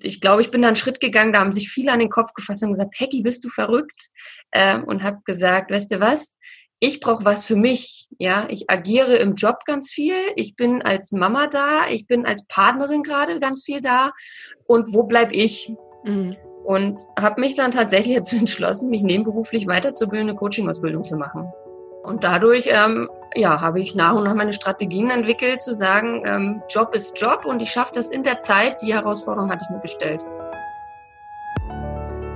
Ich glaube, ich bin da einen Schritt gegangen, da haben sich viele an den Kopf gefasst und gesagt, Peggy, bist du verrückt? Ähm, und habe gesagt, weißt du was? Ich brauche was für mich. Ja, ich agiere im Job ganz viel. Ich bin als Mama da. Ich bin als Partnerin gerade ganz viel da. Und wo bleib ich? Mhm. Und habe mich dann tatsächlich dazu entschlossen, mich nebenberuflich weiterzubilden, eine Coaching-Ausbildung zu machen. Und dadurch ähm, ja, habe ich nach und nach meine Strategien entwickelt, zu sagen, ähm, Job ist Job und ich schaffe das in der Zeit. Die Herausforderung hatte ich mir gestellt.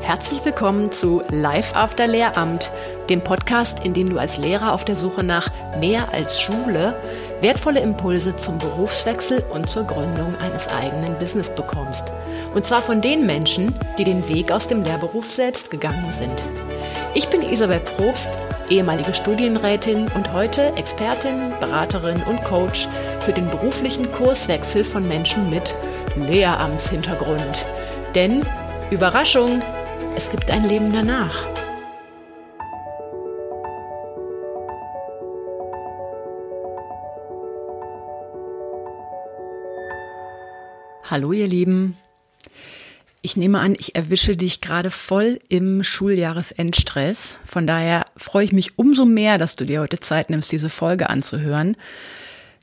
Herzlich willkommen zu Live After Lehramt, dem Podcast, in dem du als Lehrer auf der Suche nach mehr als Schule wertvolle Impulse zum Berufswechsel und zur Gründung eines eigenen Business bekommst. Und zwar von den Menschen, die den Weg aus dem Lehrberuf selbst gegangen sind. Ich bin Isabel Probst, ehemalige Studienrätin und heute Expertin, Beraterin und Coach für den beruflichen Kurswechsel von Menschen mit Lehramtshintergrund. Denn, Überraschung, es gibt ein Leben danach. Hallo ihr Lieben, ich nehme an, ich erwische dich gerade voll im Schuljahresendstress. Von daher freue ich mich umso mehr, dass du dir heute Zeit nimmst, diese Folge anzuhören.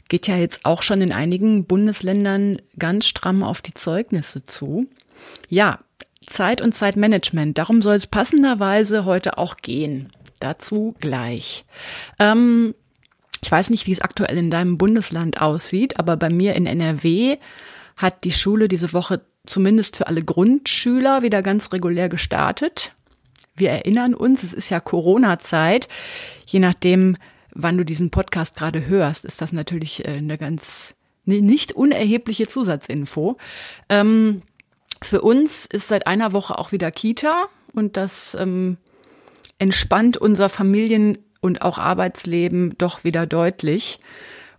Geht ja jetzt auch schon in einigen Bundesländern ganz stramm auf die Zeugnisse zu. Ja, Zeit und Zeitmanagement, darum soll es passenderweise heute auch gehen. Dazu gleich. Ähm, ich weiß nicht, wie es aktuell in deinem Bundesland aussieht, aber bei mir in NRW hat die Schule diese Woche zumindest für alle Grundschüler wieder ganz regulär gestartet. Wir erinnern uns, es ist ja Corona-Zeit. Je nachdem, wann du diesen Podcast gerade hörst, ist das natürlich äh, eine ganz nicht unerhebliche Zusatzinfo. Ähm, für uns ist seit einer Woche auch wieder Kita und das ähm, entspannt unser Familien- und auch Arbeitsleben doch wieder deutlich.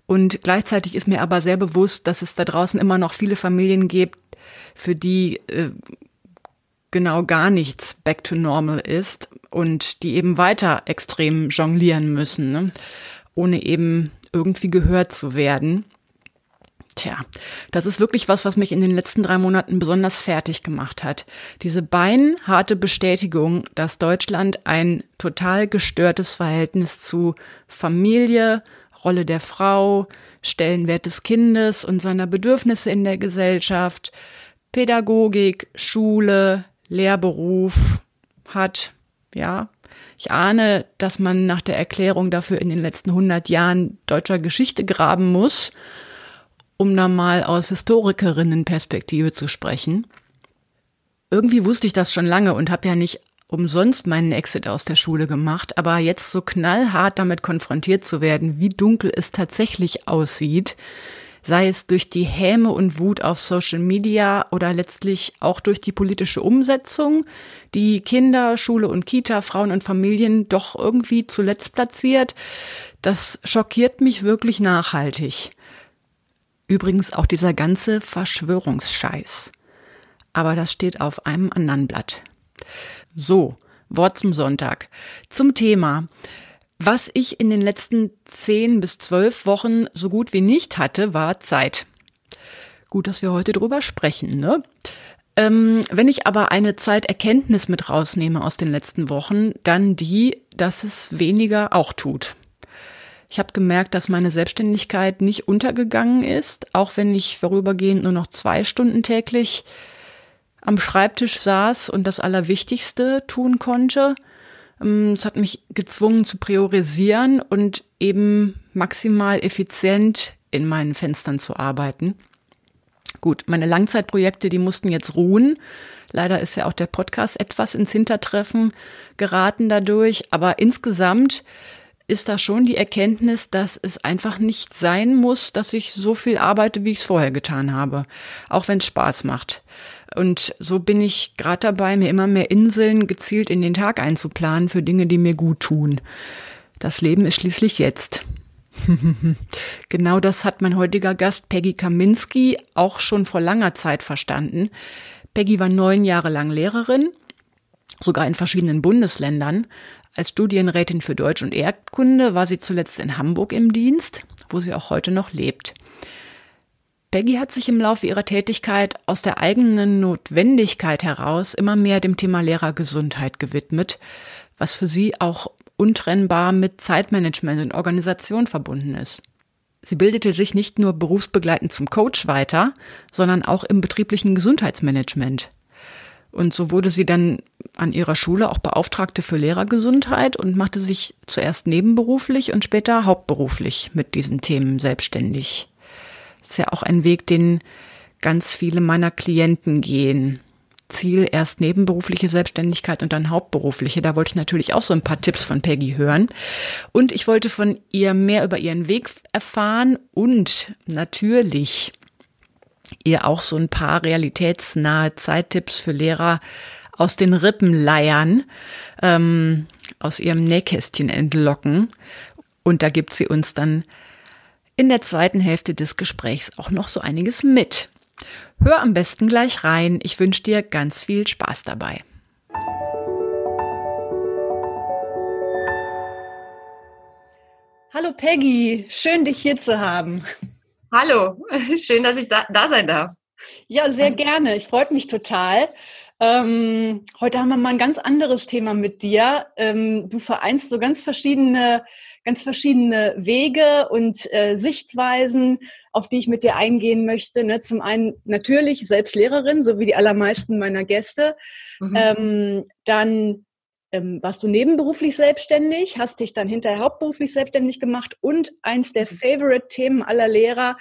Und gleichzeitig ist mir aber sehr bewusst, dass es da draußen immer noch viele Familien gibt, für die äh, genau gar nichts back to normal ist und die eben weiter extrem jonglieren müssen, ne? ohne eben irgendwie gehört zu werden. Tja, das ist wirklich was, was mich in den letzten drei Monaten besonders fertig gemacht hat. Diese beinharte Bestätigung, dass Deutschland ein total gestörtes Verhältnis zu Familie, Rolle der Frau, Stellenwert des Kindes und seiner Bedürfnisse in der Gesellschaft, Pädagogik, Schule, Lehrberuf hat. Ja, ich ahne, dass man nach der Erklärung dafür in den letzten 100 Jahren deutscher Geschichte graben muss, um da mal aus Historikerinnenperspektive zu sprechen. Irgendwie wusste ich das schon lange und habe ja nicht umsonst meinen Exit aus der Schule gemacht, aber jetzt so knallhart damit konfrontiert zu werden, wie dunkel es tatsächlich aussieht, sei es durch die Häme und Wut auf Social Media oder letztlich auch durch die politische Umsetzung, die Kinder, Schule und Kita, Frauen und Familien doch irgendwie zuletzt platziert, das schockiert mich wirklich nachhaltig. Übrigens auch dieser ganze Verschwörungsscheiß. Aber das steht auf einem anderen Blatt. So, Wort zum Sonntag. Zum Thema. Was ich in den letzten zehn bis zwölf Wochen so gut wie nicht hatte, war Zeit. Gut, dass wir heute drüber sprechen, ne? Ähm, wenn ich aber eine Zeiterkenntnis mit rausnehme aus den letzten Wochen, dann die, dass es weniger auch tut. Ich habe gemerkt, dass meine Selbstständigkeit nicht untergegangen ist, auch wenn ich vorübergehend nur noch zwei Stunden täglich am Schreibtisch saß und das Allerwichtigste tun konnte. Ähm, es hat mich gezwungen zu priorisieren und eben maximal effizient in meinen Fenstern zu arbeiten. Gut, meine Langzeitprojekte, die mussten jetzt ruhen. Leider ist ja auch der Podcast etwas ins Hintertreffen geraten dadurch. Aber insgesamt ist da schon die Erkenntnis, dass es einfach nicht sein muss, dass ich so viel arbeite, wie ich es vorher getan habe. Auch wenn es Spaß macht. Und so bin ich gerade dabei, mir immer mehr Inseln gezielt in den Tag einzuplanen für Dinge, die mir gut tun. Das Leben ist schließlich jetzt. genau das hat mein heutiger Gast Peggy Kaminski auch schon vor langer Zeit verstanden. Peggy war neun Jahre lang Lehrerin, sogar in verschiedenen Bundesländern. Als Studienrätin für Deutsch und Erdkunde war sie zuletzt in Hamburg im Dienst, wo sie auch heute noch lebt. Peggy hat sich im Laufe ihrer Tätigkeit aus der eigenen Notwendigkeit heraus immer mehr dem Thema Lehrergesundheit gewidmet, was für sie auch untrennbar mit Zeitmanagement und Organisation verbunden ist. Sie bildete sich nicht nur berufsbegleitend zum Coach weiter, sondern auch im betrieblichen Gesundheitsmanagement. Und so wurde sie dann an ihrer Schule auch Beauftragte für Lehrergesundheit und machte sich zuerst nebenberuflich und später hauptberuflich mit diesen Themen selbstständig. Ist ja auch ein Weg, den ganz viele meiner Klienten gehen. Ziel erst nebenberufliche Selbstständigkeit und dann hauptberufliche. Da wollte ich natürlich auch so ein paar Tipps von Peggy hören. Und ich wollte von ihr mehr über ihren Weg erfahren und natürlich ihr auch so ein paar realitätsnahe Zeittipps für Lehrer aus den Rippen leiern, ähm, aus ihrem Nähkästchen entlocken. Und da gibt sie uns dann in der zweiten Hälfte des Gesprächs auch noch so einiges mit. Hör am besten gleich rein. Ich wünsche dir ganz viel Spaß dabei. Hallo Peggy, schön dich hier zu haben. Hallo, schön, dass ich da sein darf. Ja, sehr gerne. Ich freue mich total. Ähm, heute haben wir mal ein ganz anderes Thema mit dir. Ähm, du vereinst so ganz verschiedene, ganz verschiedene Wege und äh, Sichtweisen, auf die ich mit dir eingehen möchte. Ne? Zum einen natürlich selbst Lehrerin, so wie die allermeisten meiner Gäste. Mhm. Ähm, dann ähm, warst du nebenberuflich selbstständig, hast dich dann hinterher hauptberuflich selbstständig gemacht und eins der mhm. Favorite-Themen aller Lehrer,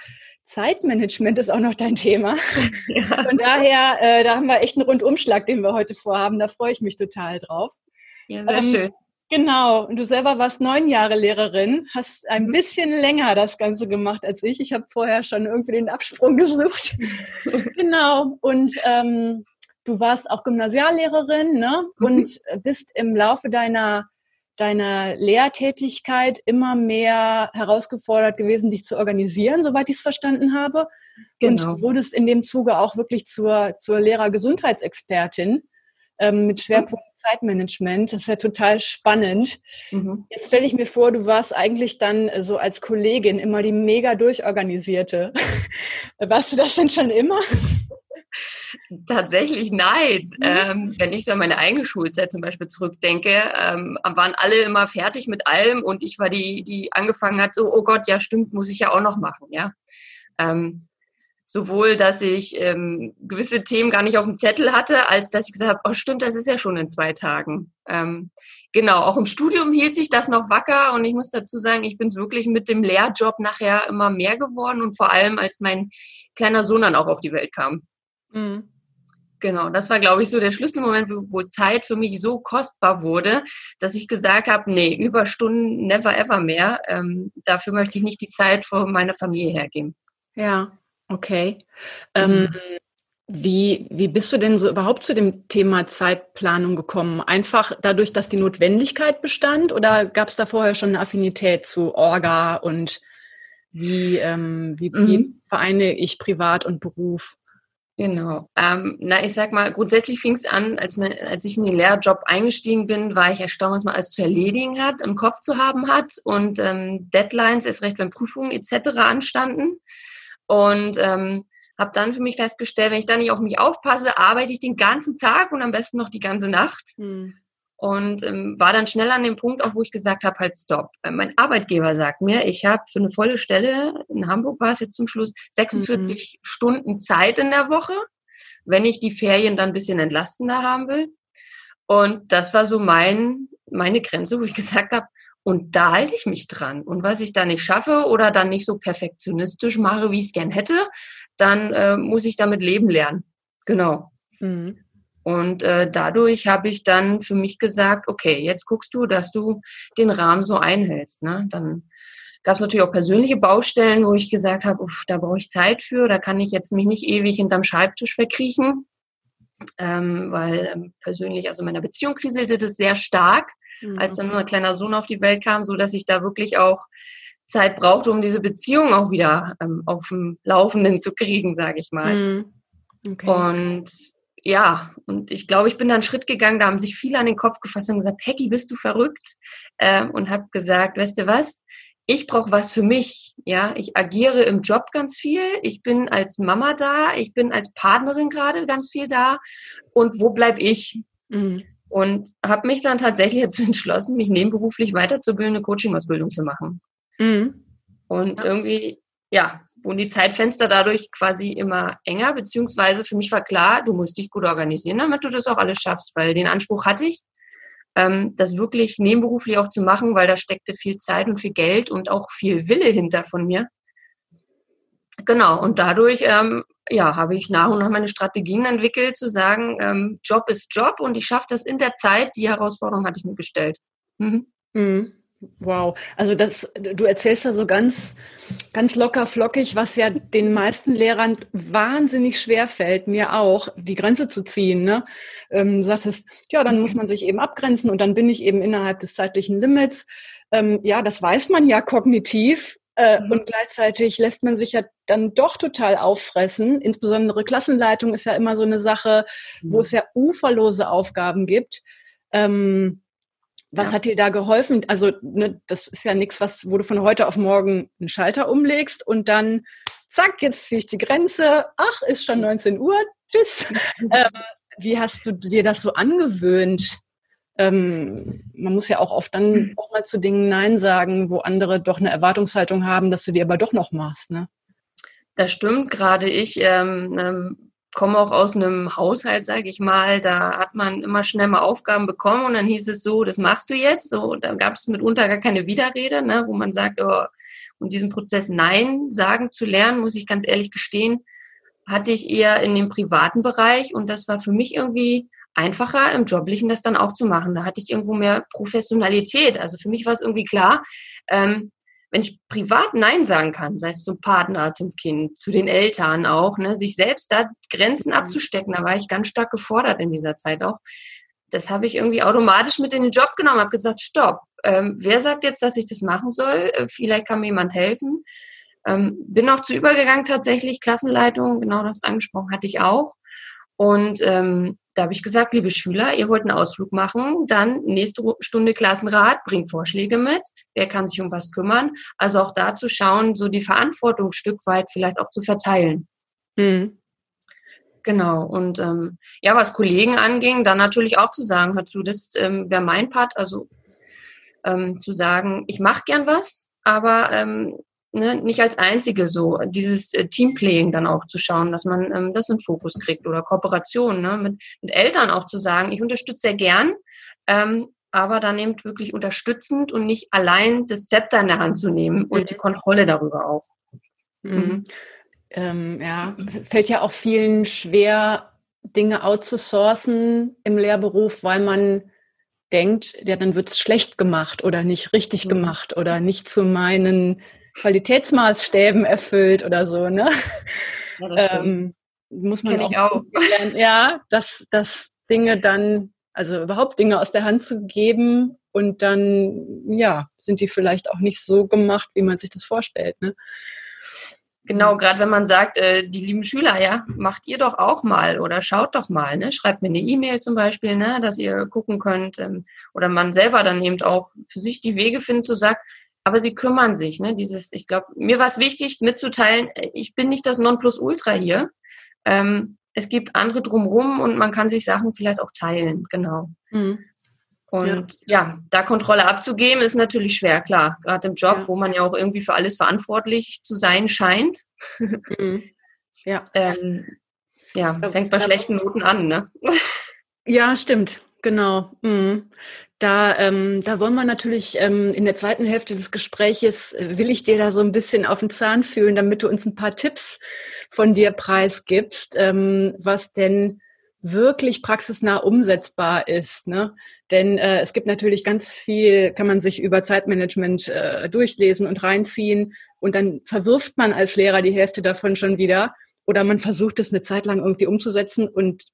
Zeitmanagement ist auch noch dein Thema. Ja. Von daher, äh, da haben wir echt einen Rundumschlag, den wir heute vorhaben. Da freue ich mich total drauf. Ja, sehr ähm, schön. Genau. Und du selber warst neun Jahre Lehrerin, hast ein mhm. bisschen länger das Ganze gemacht als ich. Ich habe vorher schon irgendwie den Absprung gesucht. genau. Und ähm, du warst auch Gymnasiallehrerin ne? Mhm. und bist im Laufe deiner deiner Lehrtätigkeit immer mehr herausgefordert gewesen, dich zu organisieren, soweit ich es verstanden habe. Genau. Und wurdest in dem Zuge auch wirklich zur, zur Lehrergesundheitsexpertin ähm, mit Schwerpunkt. Zeitmanagement. Das ist ja total spannend. Mhm. Jetzt stelle ich mir vor, du warst eigentlich dann so als Kollegin immer die mega durchorganisierte. warst du das denn schon immer? Tatsächlich nein. Mhm. Ähm, wenn ich so an meine eigene Schulzeit zum Beispiel zurückdenke, ähm, waren alle immer fertig mit allem und ich war die, die angefangen hat, so, oh Gott, ja stimmt, muss ich ja auch noch machen, ja. Ähm, sowohl, dass ich ähm, gewisse Themen gar nicht auf dem Zettel hatte, als dass ich gesagt habe, oh stimmt, das ist ja schon in zwei Tagen. Ähm, genau, auch im Studium hielt sich das noch wacker und ich muss dazu sagen, ich bin es wirklich mit dem Lehrjob nachher immer mehr geworden und vor allem, als mein kleiner Sohn dann auch auf die Welt kam. Mhm. Genau, das war, glaube ich, so der Schlüsselmoment, wo Zeit für mich so kostbar wurde, dass ich gesagt habe, nee, Überstunden never ever mehr. Ähm, dafür möchte ich nicht die Zeit für meine Familie hergeben. Ja, okay. Ähm, mhm. Wie, wie bist du denn so überhaupt zu dem Thema Zeitplanung gekommen? Einfach dadurch, dass die Notwendigkeit bestand oder gab es da vorher schon eine Affinität zu Orga und wie, ähm, wie, mhm. wie vereine ich Privat und Beruf? Genau. Ähm, na, ich sag mal, grundsätzlich fing es an, als, man, als ich in den Lehrjob eingestiegen bin, war ich erstaunt, was man alles zu erledigen hat, im Kopf zu haben hat und ähm, Deadlines, erst recht, wenn Prüfungen etc. anstanden. Und ähm, habe dann für mich festgestellt, wenn ich da nicht auf mich aufpasse, arbeite ich den ganzen Tag und am besten noch die ganze Nacht. Hm und ähm, war dann schnell an dem Punkt, auch wo ich gesagt habe, halt stopp. Äh, mein Arbeitgeber sagt mir, ich habe für eine volle Stelle, in Hamburg war es jetzt zum Schluss, 46 mhm. Stunden Zeit in der Woche, wenn ich die Ferien dann ein bisschen entlastender haben will. Und das war so mein, meine Grenze, wo ich gesagt habe, und da halte ich mich dran. Und was ich da nicht schaffe oder dann nicht so perfektionistisch mache, wie ich es gern hätte, dann äh, muss ich damit leben lernen. Genau. Mhm. Und äh, dadurch habe ich dann für mich gesagt, okay, jetzt guckst du, dass du den Rahmen so einhältst. Ne? Dann gab es natürlich auch persönliche Baustellen, wo ich gesagt habe, da brauche ich Zeit für, da kann ich jetzt mich nicht ewig hinterm Schreibtisch verkriechen, ähm, weil ähm, persönlich, also meiner Beziehung kriselte das sehr stark, mhm. als dann nur ein kleiner Sohn auf die Welt kam, so dass ich da wirklich auch Zeit brauchte, um diese Beziehung auch wieder ähm, auf dem Laufenden zu kriegen, sage ich mal. Mhm. Okay. Und ja, und ich glaube, ich bin da einen Schritt gegangen, da haben sich viele an den Kopf gefasst und gesagt, Peggy, bist du verrückt? Ähm, und habe gesagt, weißt du was, ich brauche was für mich. Ja, ich agiere im Job ganz viel. Ich bin als Mama da. Ich bin als Partnerin gerade ganz viel da. Und wo bleib ich? Mhm. Und habe mich dann tatsächlich dazu entschlossen, mich nebenberuflich weiterzubilden, eine Coaching-Ausbildung zu machen. Mhm. Und ja. irgendwie, ja, wurden die Zeitfenster dadurch quasi immer enger, beziehungsweise für mich war klar, du musst dich gut organisieren, damit du das auch alles schaffst, weil den Anspruch hatte ich, ähm, das wirklich nebenberuflich auch zu machen, weil da steckte viel Zeit und viel Geld und auch viel Wille hinter von mir. Genau, und dadurch ähm, ja, habe ich nach und nach meine Strategien entwickelt, zu sagen, ähm, Job ist Job und ich schaffe das in der Zeit. Die Herausforderung hatte ich mir gestellt. Mhm. Mhm. Wow, also das, du erzählst da so ganz, ganz locker flockig, was ja den meisten Lehrern wahnsinnig schwer fällt, mir auch, die Grenze zu ziehen. Ne? Ähm, sagtest, ja, dann muss man sich eben abgrenzen und dann bin ich eben innerhalb des zeitlichen Limits. Ähm, ja, das weiß man ja kognitiv, äh, mhm. Und gleichzeitig lässt man sich ja dann doch total auffressen. Insbesondere Klassenleitung ist ja immer so eine Sache, mhm. wo es ja uferlose Aufgaben gibt. Ähm, was ja. hat dir da geholfen? Also, ne, das ist ja nichts, was, wo du von heute auf morgen einen Schalter umlegst und dann, zack, jetzt ziehe ich die Grenze. Ach, ist schon 19 Uhr. Tschüss. ähm, wie hast du dir das so angewöhnt? Ähm, man muss ja auch oft dann auch mal zu Dingen Nein sagen, wo andere doch eine Erwartungshaltung haben, dass du die aber doch noch machst. Ne? Das stimmt. Gerade ich ähm, ähm, komme auch aus einem Haushalt, sage ich mal. Da hat man immer schnell mal Aufgaben bekommen und dann hieß es so, das machst du jetzt. So, da gab es mitunter gar keine Widerrede, ne, wo man sagt, oh, um diesen Prozess Nein sagen zu lernen, muss ich ganz ehrlich gestehen, hatte ich eher in dem privaten Bereich und das war für mich irgendwie einfacher, im Joblichen das dann auch zu machen. Da hatte ich irgendwo mehr Professionalität. Also für mich war es irgendwie klar, ähm, wenn ich privat Nein sagen kann, sei es zum Partner, zum Kind, zu den Eltern auch, ne, sich selbst da Grenzen mhm. abzustecken, da war ich ganz stark gefordert in dieser Zeit auch. Das habe ich irgendwie automatisch mit in den Job genommen, habe gesagt, stopp, ähm, wer sagt jetzt, dass ich das machen soll? Äh, vielleicht kann mir jemand helfen. Ähm, bin auch zu übergegangen tatsächlich, Klassenleitung, genau das angesprochen hatte ich auch. Und ähm, da habe ich gesagt, liebe Schüler, ihr wollt einen Ausflug machen, dann nächste Stunde Klassenrat, bringt Vorschläge mit, wer kann sich um was kümmern. Also auch da zu schauen, so die Verantwortung ein Stück weit vielleicht auch zu verteilen. Mhm. Genau. Und ähm, ja, was Kollegen anging, dann natürlich auch zu sagen, hör zu, das ähm, wäre mein Part, also ähm, zu sagen, ich mache gern was, aber ähm, ne, nicht als einzige so, dieses äh, Teamplaying dann auch zu schauen, dass man ähm, das in Fokus kriegt oder Kooperation, ne, mit, mit Eltern auch zu sagen, ich unterstütze sehr gern, ähm, aber dann eben wirklich unterstützend und nicht allein das Zepter in der Hand zu nehmen und mhm. die Kontrolle darüber auch. Mhm. Mhm. Ähm, ja, fällt ja auch vielen schwer, Dinge outzusourcen im Lehrberuf, weil man denkt, ja, dann wird es schlecht gemacht oder nicht richtig mhm. gemacht oder nicht zu meinen Qualitätsmaßstäben erfüllt oder so, ne? Ja, ähm, muss man auch, auch. Lernen, ja, dass, dass Dinge dann, also überhaupt Dinge aus der Hand zu geben und dann, ja, sind die vielleicht auch nicht so gemacht, wie man sich das vorstellt, ne? Genau, gerade wenn man sagt, äh, die lieben Schüler, ja, macht ihr doch auch mal oder schaut doch mal, ne? Schreibt mir eine E-Mail zum Beispiel, ne, dass ihr gucken könnt ähm, oder man selber dann eben auch für sich die Wege findet, zu sagen, aber sie kümmern sich. Ne? Dieses, ich glaube, mir war es wichtig mitzuteilen, äh, ich bin nicht das Nonplusultra hier. Ähm, es gibt andere drumherum und man kann sich Sachen vielleicht auch teilen, genau. Mhm. Und ja. ja. da Kontrolle abzugeben, ist natürlich schwer, klar. Gerade im Job, ja. wo man ja auch irgendwie für alles verantwortlich zu sein scheint. Mhm. Ja. ähm, ja, fängt bei schlechten Noten an, ne? Ja, stimmt. Genau. Mhm. Da, ähm, da wollen wir natürlich ähm, in der zweiten Hälfte des Gespräches, äh, will ich dir da so ein bisschen auf den Zahn fühlen, damit du uns ein paar Tipps von dir preisgibst, ähm, was denn wirklich praxisnah umsetzbar ist. Ne? Denn äh, es gibt natürlich ganz viel, kann man sich über Zeitmanagement äh, durchlesen und reinziehen und dann verwirft man als Lehrer die Hälfte davon schon wieder oder man versucht es eine Zeit lang irgendwie umzusetzen und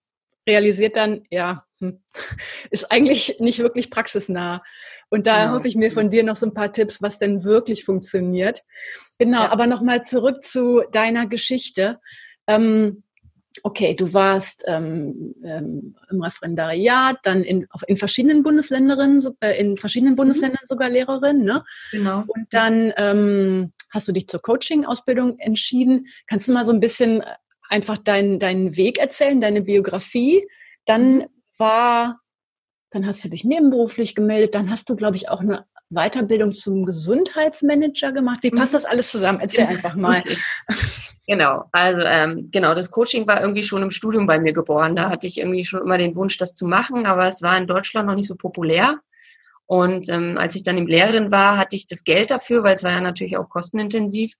realisiert dann, ja, ist eigentlich nicht wirklich praxisnah. Und da genau. hoffe ich mir von dir noch so ein paar Tipps, was denn wirklich funktioniert. Genau, ja. aber nochmal zurück zu deiner Geschichte. Ähm, okay, du warst ähm, ähm, im Referendariat, dann in, in verschiedenen Bundesländern, äh, in verschiedenen mhm. Bundesländern sogar Lehrerin, ne? Genau. Und dann ähm, hast du dich zur Coaching-Ausbildung entschieden. Kannst du mal so ein bisschen einfach deinen deinen Weg erzählen, deine Biografie? Dann mhm. War, dann hast du dich nebenberuflich gemeldet, dann hast du, glaube ich, auch eine Weiterbildung zum Gesundheitsmanager gemacht. Wie passt mhm. das alles zusammen? Erzähl einfach mal. Genau, also ähm, genau, das Coaching war irgendwie schon im Studium bei mir geboren. Da hatte ich irgendwie schon immer den Wunsch, das zu machen, aber es war in Deutschland noch nicht so populär. Und ähm, als ich dann im Lehrerin war, hatte ich das Geld dafür, weil es war ja natürlich auch kostenintensiv.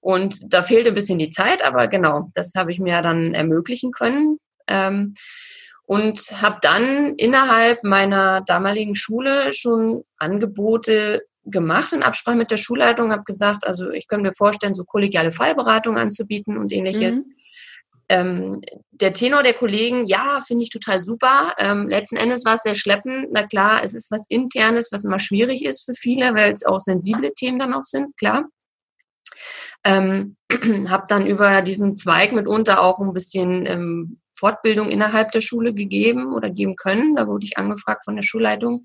Und da fehlte ein bisschen die Zeit, aber genau, das habe ich mir dann ermöglichen können. Ähm, und habe dann innerhalb meiner damaligen Schule schon Angebote gemacht in Absprache mit der Schulleitung, habe gesagt, also ich könnte mir vorstellen, so kollegiale Fallberatung anzubieten und ähnliches. Mhm. Ähm, der Tenor der Kollegen, ja, finde ich total super. Ähm, letzten Endes war es sehr schleppend. Na klar, es ist was Internes, was immer schwierig ist für viele, weil es auch sensible Themen dann auch sind, klar. Ähm, habe dann über diesen Zweig mitunter auch ein bisschen ähm, Fortbildung innerhalb der Schule gegeben oder geben können. Da wurde ich angefragt von der Schulleitung.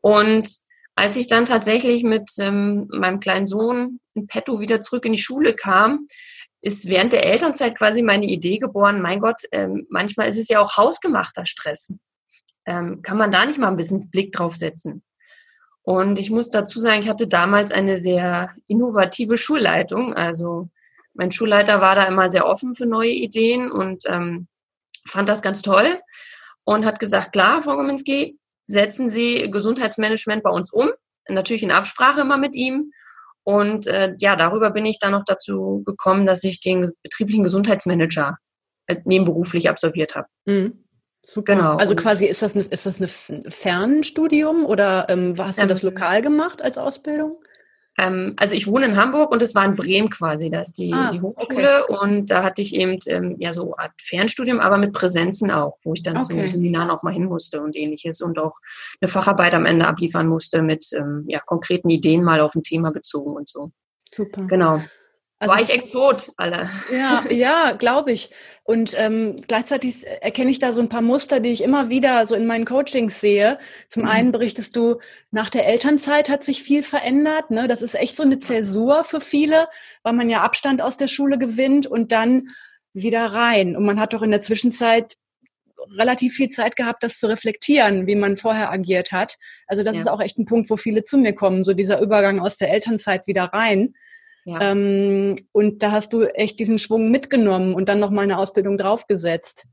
Und als ich dann tatsächlich mit ähm, meinem kleinen Sohn in petto wieder zurück in die Schule kam, ist während der Elternzeit quasi meine Idee geboren, mein Gott, ähm, manchmal ist es ja auch hausgemachter Stress. Ähm, kann man da nicht mal ein bisschen Blick drauf setzen? Und ich muss dazu sagen, ich hatte damals eine sehr innovative Schulleitung. Also mein Schulleiter war da immer sehr offen für neue Ideen und ähm, fand das ganz toll und hat gesagt, klar, Frau Gominski, setzen Sie Gesundheitsmanagement bei uns um, natürlich in Absprache immer mit ihm. Und äh, ja, darüber bin ich dann noch dazu gekommen, dass ich den betrieblichen Gesundheitsmanager äh, nebenberuflich absolviert habe. Mhm. Super. Genau. Also quasi ist das, eine, ist das ein Fernstudium oder ähm, hast du ähm, das lokal gemacht als Ausbildung? Ähm, also ich wohne in Hamburg und es war in Bremen quasi, da ist die, ah, die Hochschule okay. und da hatte ich eben ähm, ja so eine Art Fernstudium, aber mit Präsenzen auch, wo ich dann okay. zum Seminar noch mal hin musste und ähnliches und auch eine Facharbeit am Ende abliefern musste mit ähm, ja, konkreten Ideen mal auf ein Thema bezogen und so. Super. Genau. Also War ich Exot, alle. Ja, ja, glaube ich. Und ähm, gleichzeitig erkenne ich da so ein paar Muster, die ich immer wieder so in meinen Coachings sehe. Zum mhm. einen berichtest du, nach der Elternzeit hat sich viel verändert. Ne? Das ist echt so eine Zäsur für viele, weil man ja Abstand aus der Schule gewinnt und dann wieder rein. Und man hat doch in der Zwischenzeit relativ viel Zeit gehabt, das zu reflektieren, wie man vorher agiert hat. Also das ja. ist auch echt ein Punkt, wo viele zu mir kommen, so dieser Übergang aus der Elternzeit wieder rein. Ja. Ähm, und da hast du echt diesen Schwung mitgenommen und dann noch mal eine Ausbildung draufgesetzt.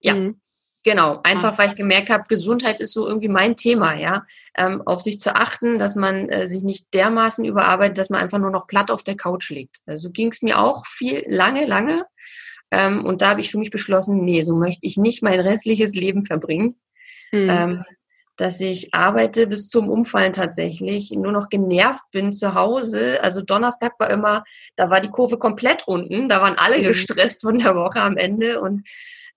Ja. Mhm. Genau, einfach weil ich gemerkt habe, Gesundheit ist so irgendwie mein Thema, ja. Ähm, auf sich zu achten, dass man äh, sich nicht dermaßen überarbeitet, dass man einfach nur noch platt auf der Couch liegt. Also ging es mir auch viel, lange, lange. Ähm, und da habe ich für mich beschlossen, nee, so möchte ich nicht mein restliches Leben verbringen. Mhm. Ähm, dass ich arbeite bis zum Umfallen tatsächlich, nur noch genervt bin zu Hause. Also Donnerstag war immer, da war die Kurve komplett unten, da waren alle mhm. gestresst von der Woche am Ende und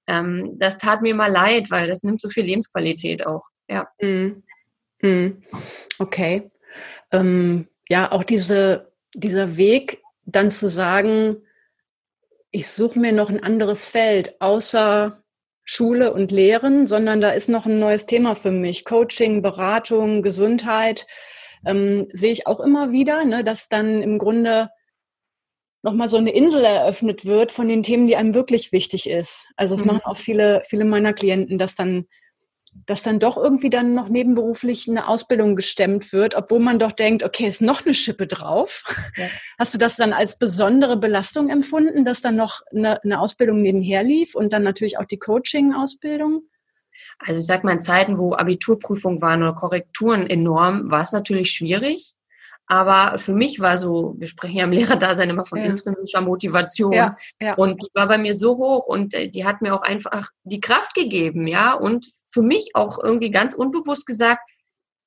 ähm, das tat mir immer leid, weil das nimmt so viel Lebensqualität auch. Ja. Mhm. Mhm. Okay. Ähm, ja, auch diese, dieser Weg, dann zu sagen, ich suche mir noch ein anderes Feld, außer Schule und Lehren, sondern da ist noch ein neues Thema für mich. Coaching, Beratung, Gesundheit ähm, sehe ich auch immer wieder, ne, dass dann im Grunde nochmal so eine Insel eröffnet wird von den Themen, die einem wirklich wichtig ist. Also es mhm. machen auch viele, viele meiner Klienten, dass dann dass dann doch irgendwie dann noch nebenberuflich eine Ausbildung gestemmt wird, obwohl man doch denkt, okay, ist noch eine Schippe drauf. Ja. Hast du das dann als besondere Belastung empfunden, dass dann noch eine, eine Ausbildung nebenher lief und dann natürlich auch die Coaching-Ausbildung? Also ich sag mal, in Zeiten, wo Abiturprüfungen waren oder Korrekturen enorm, war es natürlich schwierig. Aber für mich war so, wir sprechen ja im Lehrerdasein immer von ja. intrinsischer Motivation. Ja, ja. Und die war bei mir so hoch und äh, die hat mir auch einfach die Kraft gegeben, ja. Und für mich auch irgendwie ganz unbewusst gesagt,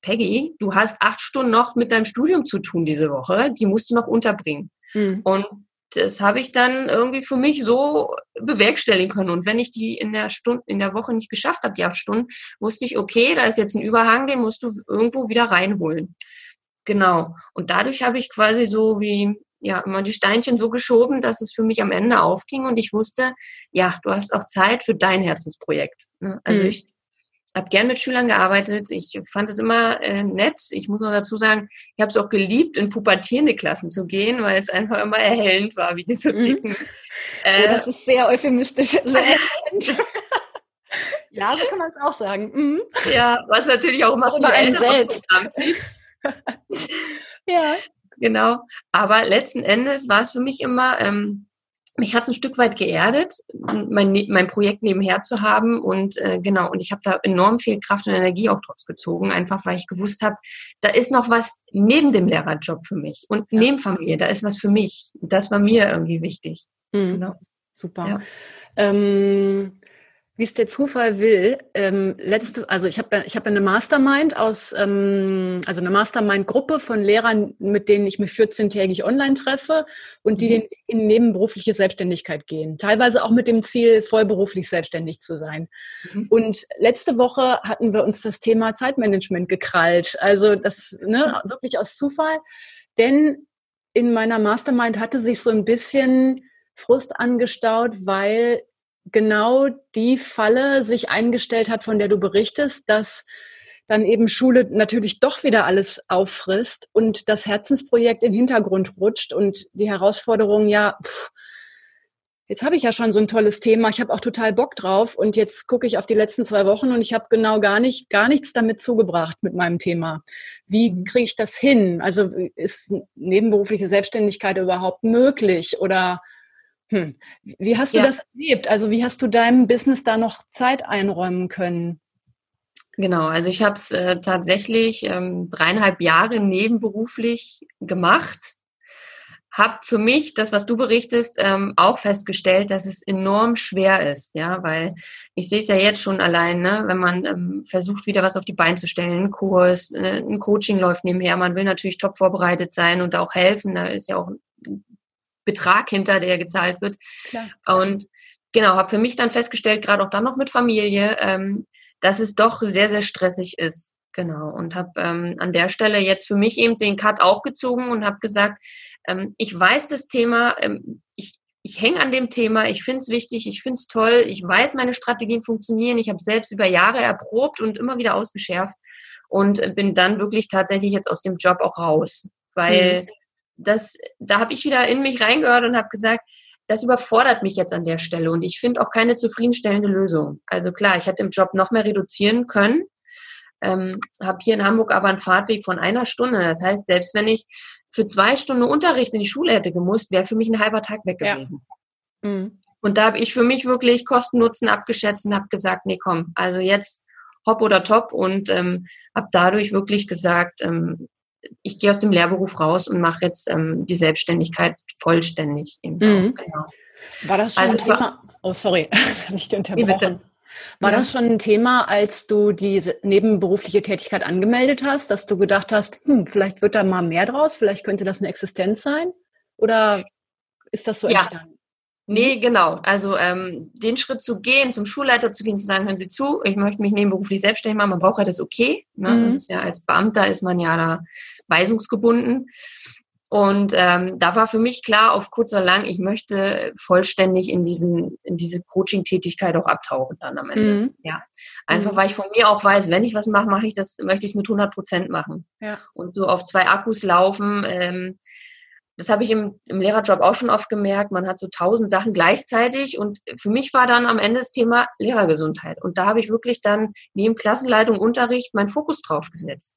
Peggy, du hast acht Stunden noch mit deinem Studium zu tun diese Woche, die musst du noch unterbringen. Mhm. Und das habe ich dann irgendwie für mich so bewerkstelligen können. Und wenn ich die in der Stunde, in der Woche nicht geschafft habe, die acht Stunden, wusste ich, okay, da ist jetzt ein Überhang, den musst du irgendwo wieder reinholen. Genau. Und dadurch habe ich quasi so wie ja immer die Steinchen so geschoben, dass es für mich am Ende aufging und ich wusste, ja, du hast auch Zeit für dein Herzensprojekt. Ne? Also mhm. ich habe gern mit Schülern gearbeitet. Ich fand es immer äh, nett. Ich muss noch dazu sagen, ich habe es auch geliebt, in pubertierende Klassen zu gehen, weil es einfach immer erhellend war, wie die so ticken. Mhm. Äh, oh, das ist sehr euphemistisch. Ja, so kann man es auch sagen. Mhm. Ja, was natürlich auch immer über einen selbst. ja. Genau. Aber letzten Endes war es für mich immer, ähm, mich hat es ein Stück weit geerdet, mein, ne-, mein Projekt nebenher zu haben. Und äh, genau, und ich habe da enorm viel Kraft und Energie auch draus gezogen, einfach weil ich gewusst habe, da ist noch was neben dem Lehrerjob für mich und ja. neben Familie, da ist was für mich. Das war mir irgendwie wichtig. Mhm. Genau. Super. Ja. Ähm, wie es der Zufall will, ähm, letzte, also ich habe ich hab eine Mastermind aus, ähm, also eine Mastermind-Gruppe von Lehrern, mit denen ich mich 14-tägig online treffe und die mhm. in nebenberufliche Selbstständigkeit gehen. Teilweise auch mit dem Ziel, vollberuflich selbstständig zu sein. Mhm. Und letzte Woche hatten wir uns das Thema Zeitmanagement gekrallt. Also das ne, mhm. wirklich aus Zufall. Denn in meiner Mastermind hatte sich so ein bisschen Frust angestaut, weil genau die Falle sich eingestellt hat, von der du berichtest, dass dann eben Schule natürlich doch wieder alles auffrisst und das Herzensprojekt in den Hintergrund rutscht und die Herausforderung, ja, pff, jetzt habe ich ja schon so ein tolles Thema, ich habe auch total Bock drauf und jetzt gucke ich auf die letzten zwei Wochen und ich habe genau gar nicht, gar nichts damit zugebracht mit meinem Thema. Wie mhm. kriege ich das hin? Also ist nebenberufliche Selbstständigkeit überhaupt möglich oder hm. Wie hast du ja. das erlebt? Also wie hast du deinem Business da noch Zeit einräumen können? Genau, also ich habe es äh, tatsächlich ähm, dreieinhalb Jahre nebenberuflich gemacht. Hab für mich das, was du berichtest, ähm, auch festgestellt, dass es enorm schwer ist, ja, weil ich sehe es ja jetzt schon allein, ne, wenn man ähm, versucht, wieder was auf die Beine zu stellen, ein Kurs, äh, ein Coaching läuft nebenher, man will natürlich top vorbereitet sein und auch helfen, da ist ja auch Betrag hinter, der gezahlt wird. Klar. Und genau, habe für mich dann festgestellt, gerade auch dann noch mit Familie, ähm, dass es doch sehr, sehr stressig ist. Genau. Und habe ähm, an der Stelle jetzt für mich eben den Cut auch gezogen und habe gesagt, ähm, ich weiß das Thema, ähm, ich, ich hänge an dem Thema, ich finde es wichtig, ich finde es toll, ich weiß, meine Strategien funktionieren, ich habe selbst über Jahre erprobt und immer wieder ausgeschärft und bin dann wirklich tatsächlich jetzt aus dem Job auch raus, weil mhm das, da habe ich wieder in mich reingehört und habe gesagt, das überfordert mich jetzt an der Stelle und ich finde auch keine zufriedenstellende Lösung. Also klar, ich hätte im Job noch mehr reduzieren können, ähm, habe hier in Hamburg aber einen Fahrtweg von einer Stunde. Das heißt, selbst wenn ich für zwei Stunden Unterricht in die Schule hätte gemusst, wäre für mich ein halber Tag weg gewesen. Ja. Mhm. Und da habe ich für mich wirklich Kosten-Nutzen abgeschätzt und habe gesagt, nee, komm, also jetzt hopp oder top und ähm, habe dadurch wirklich gesagt, ähm, ich gehe aus dem Lehrberuf raus und mache jetzt ähm, die Selbstständigkeit vollständig. Mhm. Genau. War das schon also ein Thema? Oh, sorry, habe ich dir unterbrochen. War ja. das schon ein Thema, als du die nebenberufliche Tätigkeit angemeldet hast, dass du gedacht hast, hm, vielleicht wird da mal mehr draus, vielleicht könnte das eine Existenz sein? Oder ist das so ja. entstanden? Nee, genau. Also ähm, den Schritt zu gehen, zum Schulleiter zu gehen, zu sagen, hören Sie zu, ich möchte mich nebenberuflich selbstständig machen, man braucht ja das okay. Ne? Mhm. Das ist ja als Beamter ist man ja da weisungsgebunden. Und ähm, da war für mich klar, auf kurz oder lang, ich möchte vollständig in diesen, in diese Coaching-Tätigkeit auch abtauchen dann am Ende. Mhm. Ja. Einfach mhm. weil ich von mir auch weiß, wenn ich was mache, mache ich das, möchte ich es mit 100 Prozent machen. Ja. Und so auf zwei Akkus laufen, ähm, das habe ich im, im Lehrerjob auch schon oft gemerkt. Man hat so tausend Sachen gleichzeitig und für mich war dann am Ende das Thema Lehrergesundheit. Und da habe ich wirklich dann neben Klassenleitung, Unterricht meinen Fokus drauf gesetzt.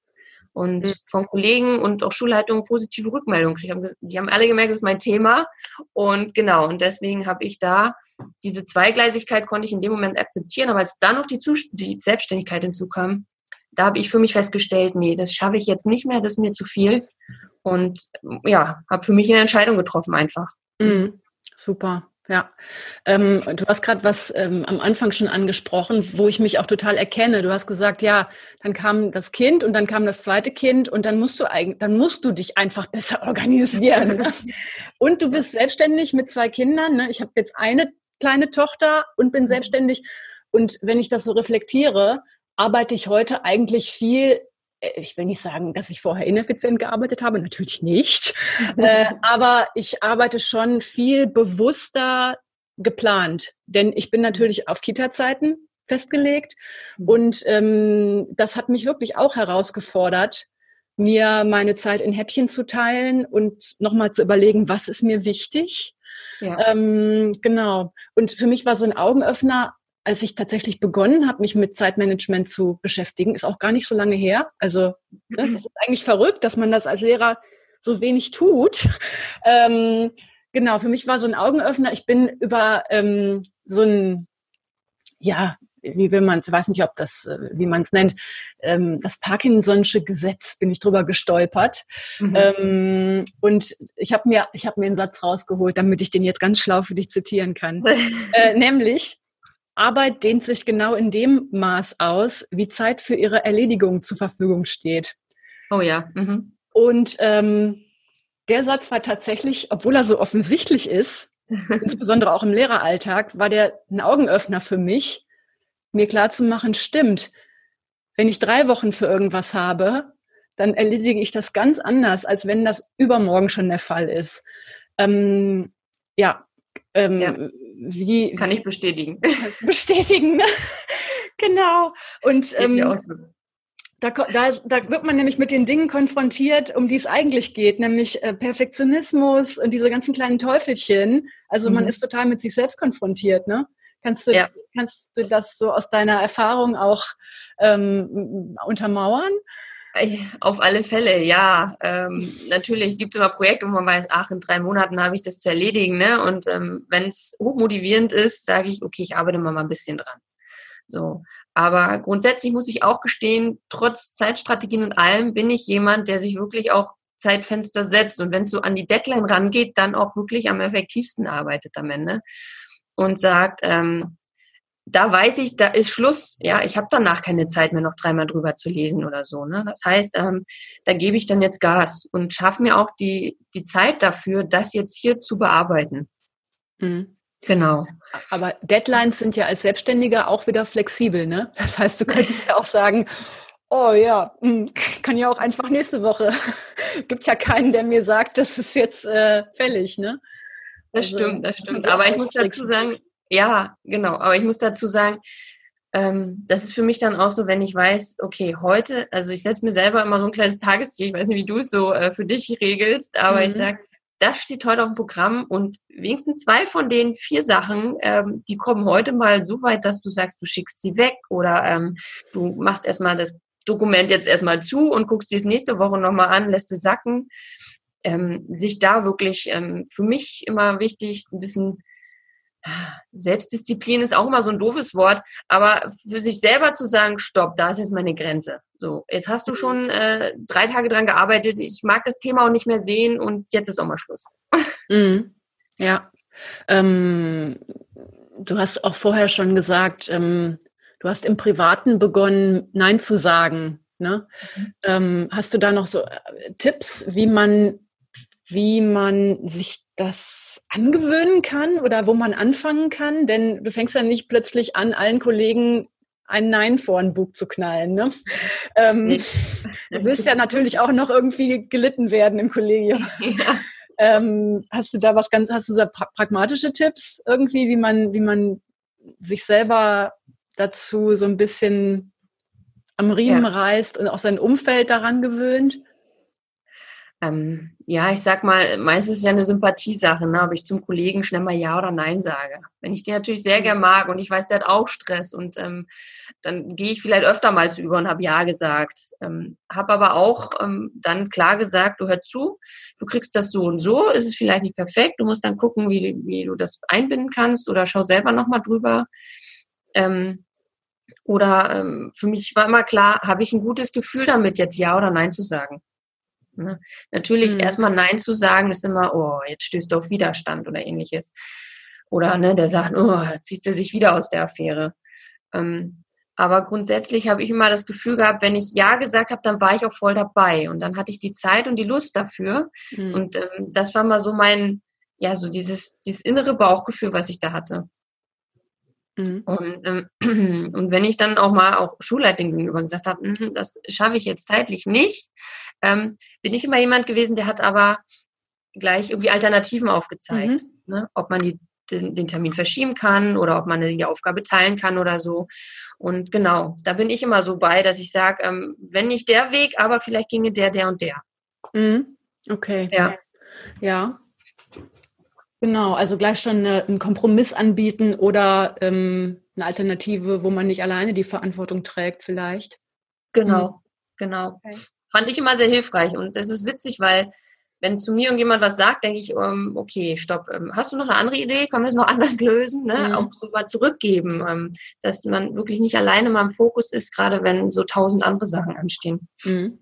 Und mhm. von Kollegen und auch Schulleitungen positive Rückmeldungen gekriegt. Die haben alle gemerkt, das ist mein Thema. Und genau, und deswegen habe ich da diese Zweigleisigkeit konnte ich in dem Moment akzeptieren. Aber als dann noch die, Zust die Selbstständigkeit hinzukam, da habe ich für mich festgestellt, nee, das schaffe ich jetzt nicht mehr, das ist mir zu viel. Und ja, habe für mich eine Entscheidung getroffen einfach. Mhm. Super. Ja, ähm, du hast gerade was ähm, am Anfang schon angesprochen, wo ich mich auch total erkenne. Du hast gesagt, ja, dann kam das Kind und dann kam das zweite Kind und dann musst du eigentlich, dann musst du dich einfach besser organisieren. und du bist selbstständig mit zwei Kindern. Ne? Ich habe jetzt eine kleine Tochter und bin mhm. selbstständig. Und wenn ich das so reflektiere, arbeite ich heute eigentlich viel ich will nicht sagen, dass ich vorher ineffizient gearbeitet habe, natürlich nicht. äh, aber ich arbeite schon viel bewusster geplant. Denn ich bin natürlich auf Kita-Zeiten festgelegt. Mhm. Und ähm, das hat mich wirklich auch herausgefordert, mir meine Zeit in Häppchen zu teilen und nochmal zu überlegen, was ist mir wichtig. Ja. Ähm, genau. Und für mich war so ein Augenöffner, als ich tatsächlich begonnen habe, mich mit Zeitmanagement zu beschäftigen, ist auch gar nicht so lange her. Also ne, es ist eigentlich verrückt, dass man das als Lehrer so wenig tut. Ähm, genau, für mich war so ein Augenöffner. Ich bin über ähm, so ein, ja, wie will man es, weiß nicht, ob das, äh, wie man es nennt, ähm, das Parkinson'sche Gesetz bin ich drüber gestolpert. Mhm. Ähm, und ich habe mir, ich habe mir einen Satz rausgeholt, damit ich den jetzt ganz schlau für dich zitieren kann. äh, nämlich, Arbeit dehnt sich genau in dem Maß aus, wie Zeit für ihre Erledigung zur Verfügung steht. Oh ja. Mhm. Und ähm, der Satz war tatsächlich, obwohl er so offensichtlich ist, insbesondere auch im Lehreralltag, war der ein Augenöffner für mich, mir klarzumachen, stimmt, wenn ich drei Wochen für irgendwas habe, dann erledige ich das ganz anders, als wenn das übermorgen schon der Fall ist. Ähm, ja, ähm, ja, wie kann ich bestätigen. Bestätigen, genau. Und ähm, da, da, da wird man nämlich mit den Dingen konfrontiert, um die es eigentlich geht, nämlich äh, Perfektionismus und diese ganzen kleinen Teufelchen. Also mhm. man ist total mit sich selbst konfrontiert, ne? Kannst du, ja. kannst du das so aus deiner Erfahrung auch ähm, untermauern? Äh, auf alle Fälle, ja. Ähm, natürlich gibt es immer Projekte, wo man weiß, ach, in drei Monaten habe ich das zu erledigen. Ne? Und ähm, wenn es hochmotivierend ist, sage ich, okay, ich arbeite mal ein bisschen dran. So. Aber grundsätzlich muss ich auch gestehen, trotz Zeitstrategien und allem bin ich jemand, der sich wirklich auch Zeitfenster setzt und wenn es so an die Deadline rangeht, dann auch wirklich am effektivsten arbeitet am Ende und sagt, ähm, da weiß ich, da ist Schluss. Ja, ich habe danach keine Zeit mehr, noch dreimal drüber zu lesen oder so. Ne? Das heißt, ähm, da gebe ich dann jetzt Gas und schaffe mir auch die, die Zeit dafür, das jetzt hier zu bearbeiten. Mhm. Genau. Aber Deadlines sind ja als Selbstständiger auch wieder flexibel, ne? Das heißt, du könntest ja auch sagen, oh ja, hm, kann ja auch einfach nächste Woche. Gibt ja keinen, der mir sagt, das ist jetzt äh, fällig, ne? Das also, stimmt, das stimmt. Aber ich muss dazu sagen, ja, genau. Aber ich muss dazu sagen, ähm, das ist für mich dann auch so, wenn ich weiß, okay, heute, also ich setze mir selber immer so ein kleines Tagesziel, ich weiß nicht, wie du es so äh, für dich regelst, aber mhm. ich sage, das steht heute auf dem Programm und wenigstens zwei von den vier Sachen, ähm, die kommen heute mal so weit, dass du sagst, du schickst sie weg oder ähm, du machst erstmal das Dokument jetzt erstmal zu und guckst dir es nächste Woche nochmal an, lässt es sacken ähm, sich da wirklich ähm, für mich immer wichtig, ein bisschen Selbstdisziplin ist auch immer so ein doofes Wort, aber für sich selber zu sagen, stopp, da ist jetzt meine Grenze. So, jetzt hast du mhm. schon äh, drei Tage dran gearbeitet, ich mag das Thema auch nicht mehr sehen und jetzt ist auch mal Schluss. Mhm. Ja. Ähm, du hast auch vorher schon gesagt, ähm, du hast im Privaten begonnen, Nein zu sagen. Ne? Mhm. Ähm, hast du da noch so äh, Tipps, wie man wie man sich das angewöhnen kann oder wo man anfangen kann? Denn du fängst ja nicht plötzlich an, allen Kollegen ein Nein vor ein Buch zu knallen. Ne? Ähm, du willst ja natürlich auch noch irgendwie gelitten werden im Kollegium. Ja. Ähm, hast du da was ganz, hast du da pra pragmatische Tipps irgendwie, wie man, wie man sich selber dazu so ein bisschen am Riemen ja. reißt und auch sein Umfeld daran gewöhnt? Ähm, ja, ich sag mal, meistens ist es ja eine Sympathiesache, ne, ob ich zum Kollegen schnell mal Ja oder Nein sage. Wenn ich den natürlich sehr gern mag und ich weiß, der hat auch Stress und ähm, dann gehe ich vielleicht öfter mal zu über und habe Ja gesagt. Ähm, habe aber auch ähm, dann klar gesagt, du hör zu, du kriegst das so und so, ist es vielleicht nicht perfekt, du musst dann gucken, wie, wie du das einbinden kannst oder schau selber nochmal drüber. Ähm, oder ähm, für mich war immer klar, habe ich ein gutes Gefühl damit, jetzt Ja oder Nein zu sagen. Ne? Natürlich mhm. erstmal Nein zu sagen, ist immer, oh, jetzt stößt du auf Widerstand oder ähnliches. Oder ne, der sagt, oh, zieht sie sich wieder aus der Affäre. Ähm, aber grundsätzlich habe ich immer das Gefühl gehabt, wenn ich Ja gesagt habe, dann war ich auch voll dabei. Und dann hatte ich die Zeit und die Lust dafür. Mhm. Und ähm, das war mal so mein, ja, so dieses, dieses innere Bauchgefühl, was ich da hatte. Mhm. Und, ähm, und wenn ich dann auch mal auch Schulleitung gegenüber gesagt habe, hm, das schaffe ich jetzt zeitlich nicht, ähm, bin ich immer jemand gewesen, der hat aber gleich irgendwie Alternativen aufgezeigt, mhm. ne? ob man die, den, den, Termin verschieben kann oder ob man die Aufgabe teilen kann oder so. Und genau, da bin ich immer so bei, dass ich sage, ähm, wenn nicht der Weg, aber vielleicht ginge der, der und der. Mhm. Okay. Ja. Ja. Genau, also gleich schon eine, einen Kompromiss anbieten oder ähm, eine Alternative, wo man nicht alleine die Verantwortung trägt, vielleicht. Genau, mhm. genau. Okay. Fand ich immer sehr hilfreich und es ist witzig, weil wenn zu mir irgendjemand was sagt, denke ich, ähm, okay, stopp, ähm, hast du noch eine andere Idee? Können wir es noch anders lösen? Ne? Mhm. Auch so mal zurückgeben, ähm, dass man wirklich nicht alleine mal im Fokus ist, gerade wenn so tausend andere Sachen anstehen. Mhm.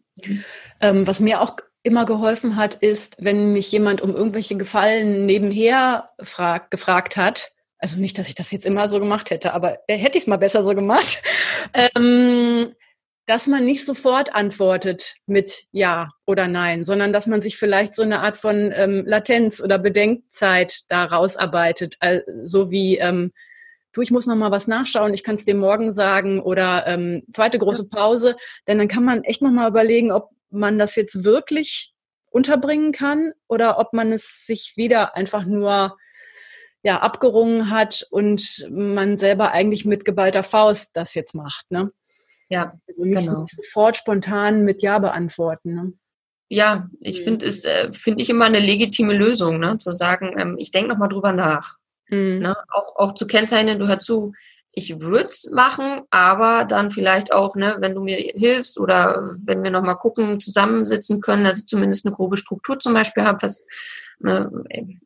Ähm, was mir auch immer geholfen hat, ist, wenn mich jemand um irgendwelche Gefallen nebenher frag, gefragt hat, also nicht, dass ich das jetzt immer so gemacht hätte, aber äh, hätte ich es mal besser so gemacht, ähm, dass man nicht sofort antwortet mit Ja oder Nein, sondern dass man sich vielleicht so eine Art von ähm, Latenz oder Bedenkzeit da rausarbeitet, also, so wie ähm, du, ich muss noch mal was nachschauen, ich kann es dir morgen sagen oder ähm, zweite große Pause, denn dann kann man echt noch mal überlegen, ob man das jetzt wirklich unterbringen kann oder ob man es sich wieder einfach nur ja, abgerungen hat und man selber eigentlich mit geballter Faust das jetzt macht. Ne? Ja, also nicht genau. sofort spontan mit Ja beantworten. Ne? Ja, ich mhm. finde es äh, finde ich immer eine legitime Lösung, ne? zu sagen, ähm, ich denke noch mal drüber nach. Mhm. Ne? Auch, auch zu kennzeichnen, du hör zu, ich würde es machen, aber dann vielleicht auch, ne, wenn du mir hilfst oder wenn wir nochmal gucken, zusammensitzen können, dass ich zumindest eine grobe Struktur zum Beispiel habe, was, ne,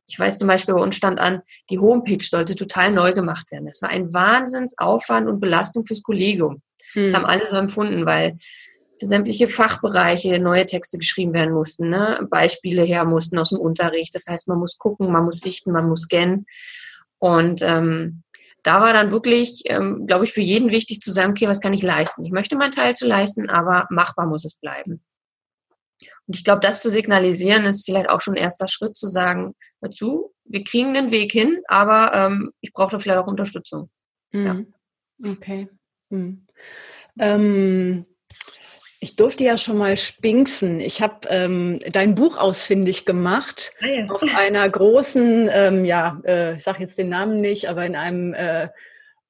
ich weiß zum Beispiel, bei uns stand an, die Homepage sollte total neu gemacht werden. Das war ein Wahnsinnsaufwand und Belastung fürs Kollegium. Hm. Das haben alle so empfunden, weil für sämtliche Fachbereiche neue Texte geschrieben werden mussten, ne? Beispiele her mussten aus dem Unterricht. Das heißt, man muss gucken, man muss sichten, man muss scannen. Und ähm, da war dann wirklich, ähm, glaube ich, für jeden wichtig zu sagen, okay, was kann ich leisten? Ich möchte meinen Teil zu leisten, aber machbar muss es bleiben. Und ich glaube, das zu signalisieren, ist vielleicht auch schon ein erster Schritt zu sagen, dazu, wir kriegen den Weg hin, aber ähm, ich brauche da vielleicht auch Unterstützung. Mhm. Ja. Okay. Mhm. Ähm, ich durfte ja schon mal spinksen. Ich habe ähm, dein Buch ausfindig gemacht ah, ja. auf einer großen, ähm, ja, äh, ich sage jetzt den Namen nicht, aber in einem äh,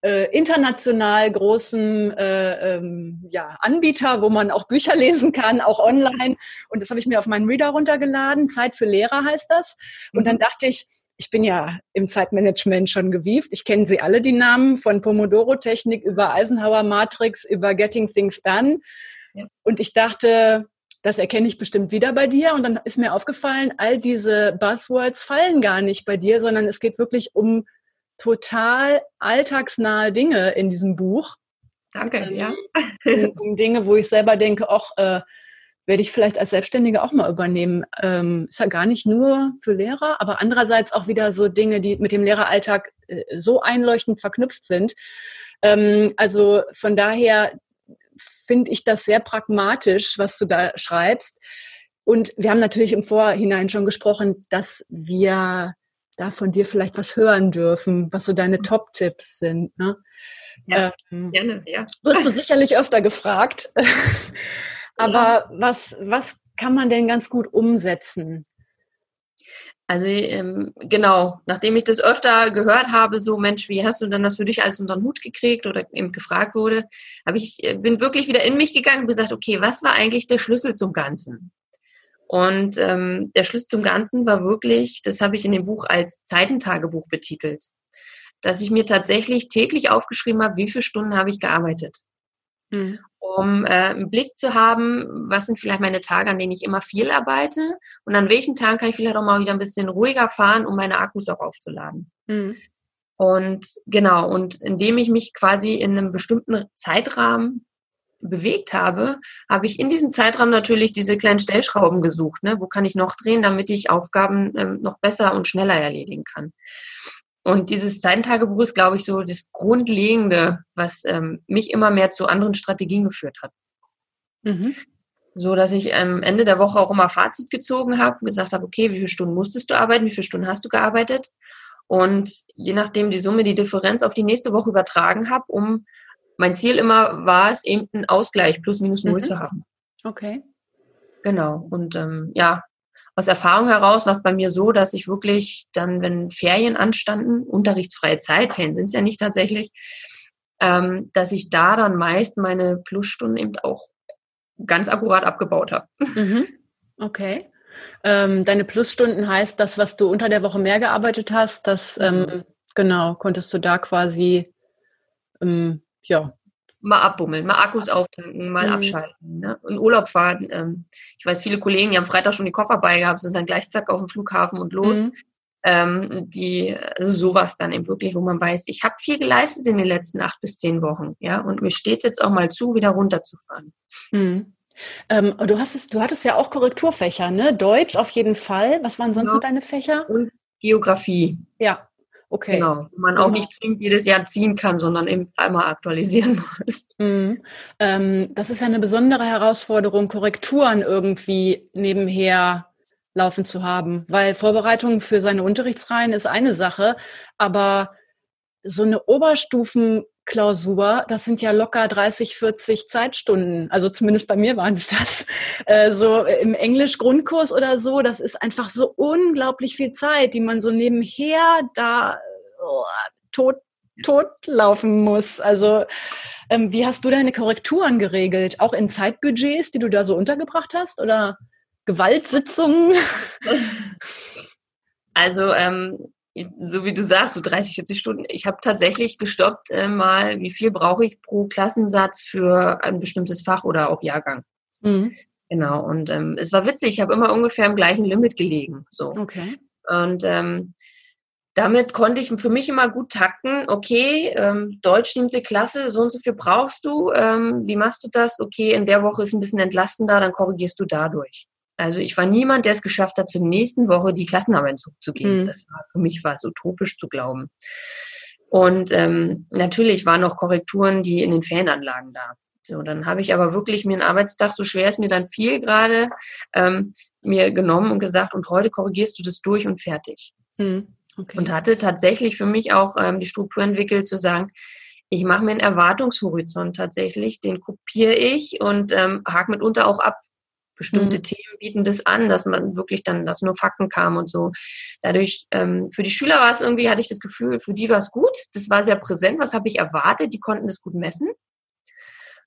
äh, international großen äh, ähm, ja, Anbieter, wo man auch Bücher lesen kann, auch online. Und das habe ich mir auf meinen Reader runtergeladen. Zeit für Lehrer heißt das. Und dann mhm. dachte ich, ich bin ja im Zeitmanagement schon gewieft. Ich kenne sie alle, die Namen von Pomodoro-Technik über Eisenhower Matrix, über Getting Things Done. Und ich dachte, das erkenne ich bestimmt wieder bei dir. Und dann ist mir aufgefallen, all diese Buzzwords fallen gar nicht bei dir, sondern es geht wirklich um total alltagsnahe Dinge in diesem Buch. Danke, ähm, ja. Um Dinge, wo ich selber denke, ach, äh, werde ich vielleicht als Selbstständige auch mal übernehmen. Ähm, ist ja gar nicht nur für Lehrer, aber andererseits auch wieder so Dinge, die mit dem Lehreralltag äh, so einleuchtend verknüpft sind. Ähm, also von daher finde ich das sehr pragmatisch, was du da schreibst. Und wir haben natürlich im Vorhinein schon gesprochen, dass wir da von dir vielleicht was hören dürfen, was so deine mhm. Top-Tipps sind. Ne? Ja, ähm, gerne, ja. Wirst du sicherlich öfter gefragt. Aber ja. was, was kann man denn ganz gut umsetzen? Also ähm, genau, nachdem ich das öfter gehört habe, so Mensch, wie hast du denn das für dich alles unter den Hut gekriegt oder eben gefragt wurde, habe ich äh, bin wirklich wieder in mich gegangen und gesagt, okay, was war eigentlich der Schlüssel zum Ganzen? Und ähm, der Schlüssel zum Ganzen war wirklich, das habe ich in dem Buch als Zeitentagebuch betitelt, dass ich mir tatsächlich täglich aufgeschrieben habe, wie viele Stunden habe ich gearbeitet. Mhm um äh, einen Blick zu haben, was sind vielleicht meine Tage, an denen ich immer viel arbeite und an welchen Tagen kann ich vielleicht auch mal wieder ein bisschen ruhiger fahren, um meine Akkus auch aufzuladen. Mhm. Und genau, und indem ich mich quasi in einem bestimmten Zeitrahmen bewegt habe, habe ich in diesem Zeitraum natürlich diese kleinen Stellschrauben gesucht. Ne? Wo kann ich noch drehen, damit ich Aufgaben ähm, noch besser und schneller erledigen kann? Und dieses Zeitentagebuch ist, glaube ich, so das Grundlegende, was ähm, mich immer mehr zu anderen Strategien geführt hat. Mhm. So dass ich am Ende der Woche auch immer Fazit gezogen habe, gesagt habe, okay, wie viele Stunden musstest du arbeiten, wie viele Stunden hast du gearbeitet? und je nachdem die Summe, die Differenz auf die nächste Woche übertragen habe, um mein Ziel immer war es eben einen Ausgleich plus minus null mhm. zu haben. Okay. Genau. Und ähm, ja, aus Erfahrung heraus war es bei mir so, dass ich wirklich dann, wenn Ferien anstanden, unterrichtsfreie Zeit, Ferien sind es ja nicht tatsächlich, ähm, dass ich da dann meist meine Plusstunden eben auch ganz akkurat abgebaut habe. Mhm. Okay. Ähm, deine Plusstunden heißt das, was du unter der Woche mehr gearbeitet hast, das ähm, mhm. genau, konntest du da quasi ähm, ja, mal abbummeln, mal Akkus auftanken, mal mhm. abschalten. Ne? Und Urlaub fahren. Ähm, ich weiß, viele Kollegen, die am Freitag schon die Koffer bei gehabt, sind dann gleich zack auf dem Flughafen und los. Mhm. Ähm, die, also sowas dann eben wirklich, wo man weiß, ich habe viel geleistet in den letzten acht bis zehn Wochen, ja, und mir steht jetzt auch mal zu, wieder runterzufahren. Mhm. Ähm, du hast es, du hattest ja auch Korrekturfächer, ne? Deutsch auf jeden Fall. Was waren sonst noch deine Fächer? Und Geografie. Ja, Okay. Genau. Wo man auch genau. nicht zwingend jedes Jahr ziehen kann, sondern eben einmal aktualisieren muss. Mhm. Ähm, das ist ja eine besondere Herausforderung, Korrekturen irgendwie nebenher laufen zu haben, weil Vorbereitung für seine Unterrichtsreihen ist eine Sache, aber so eine Oberstufenklausur, das sind ja locker 30, 40 Zeitstunden. Also zumindest bei mir waren es das. Äh, so im Englisch-Grundkurs oder so, das ist einfach so unglaublich viel Zeit, die man so nebenher da oh, tot, tot laufen muss. Also ähm, wie hast du deine Korrekturen geregelt? Auch in Zeitbudgets, die du da so untergebracht hast? Oder Gewaltsitzungen? Also ähm, so wie du sagst, so 30, 40 Stunden. Ich habe tatsächlich gestoppt äh, mal, wie viel brauche ich pro Klassensatz für ein bestimmtes Fach oder auch Jahrgang. Mhm. Genau. Und ähm, es war witzig, ich habe immer ungefähr im gleichen Limit gelegen. So. Okay. Und ähm, damit konnte ich für mich immer gut takten, okay, ähm, Deutsch siebte Klasse, so und so viel brauchst du, ähm, wie machst du das? Okay, in der Woche ist ein bisschen entlastender, dann korrigierst du dadurch. Also ich war niemand, der es geschafft hat, zur nächsten Woche die Klassenarbeit zurückzugeben. Mhm. Das war für mich war es utopisch zu glauben. Und ähm, natürlich waren noch Korrekturen, die in den Ferienanlagen da. So, dann habe ich aber wirklich mir einen Arbeitstag, so schwer es mir dann viel gerade, ähm, mir genommen und gesagt, und heute korrigierst du das durch und fertig. Mhm. Okay. Und hatte tatsächlich für mich auch ähm, die Struktur entwickelt, zu sagen, ich mache mir einen Erwartungshorizont tatsächlich, den kopiere ich und ähm, hake mitunter auch ab, bestimmte mhm. Themen bieten das an, dass man wirklich dann, dass nur Fakten kamen und so. Dadurch, ähm, für die Schüler war es irgendwie, hatte ich das Gefühl, für die war es gut. Das war sehr präsent. Was habe ich erwartet? Die konnten das gut messen.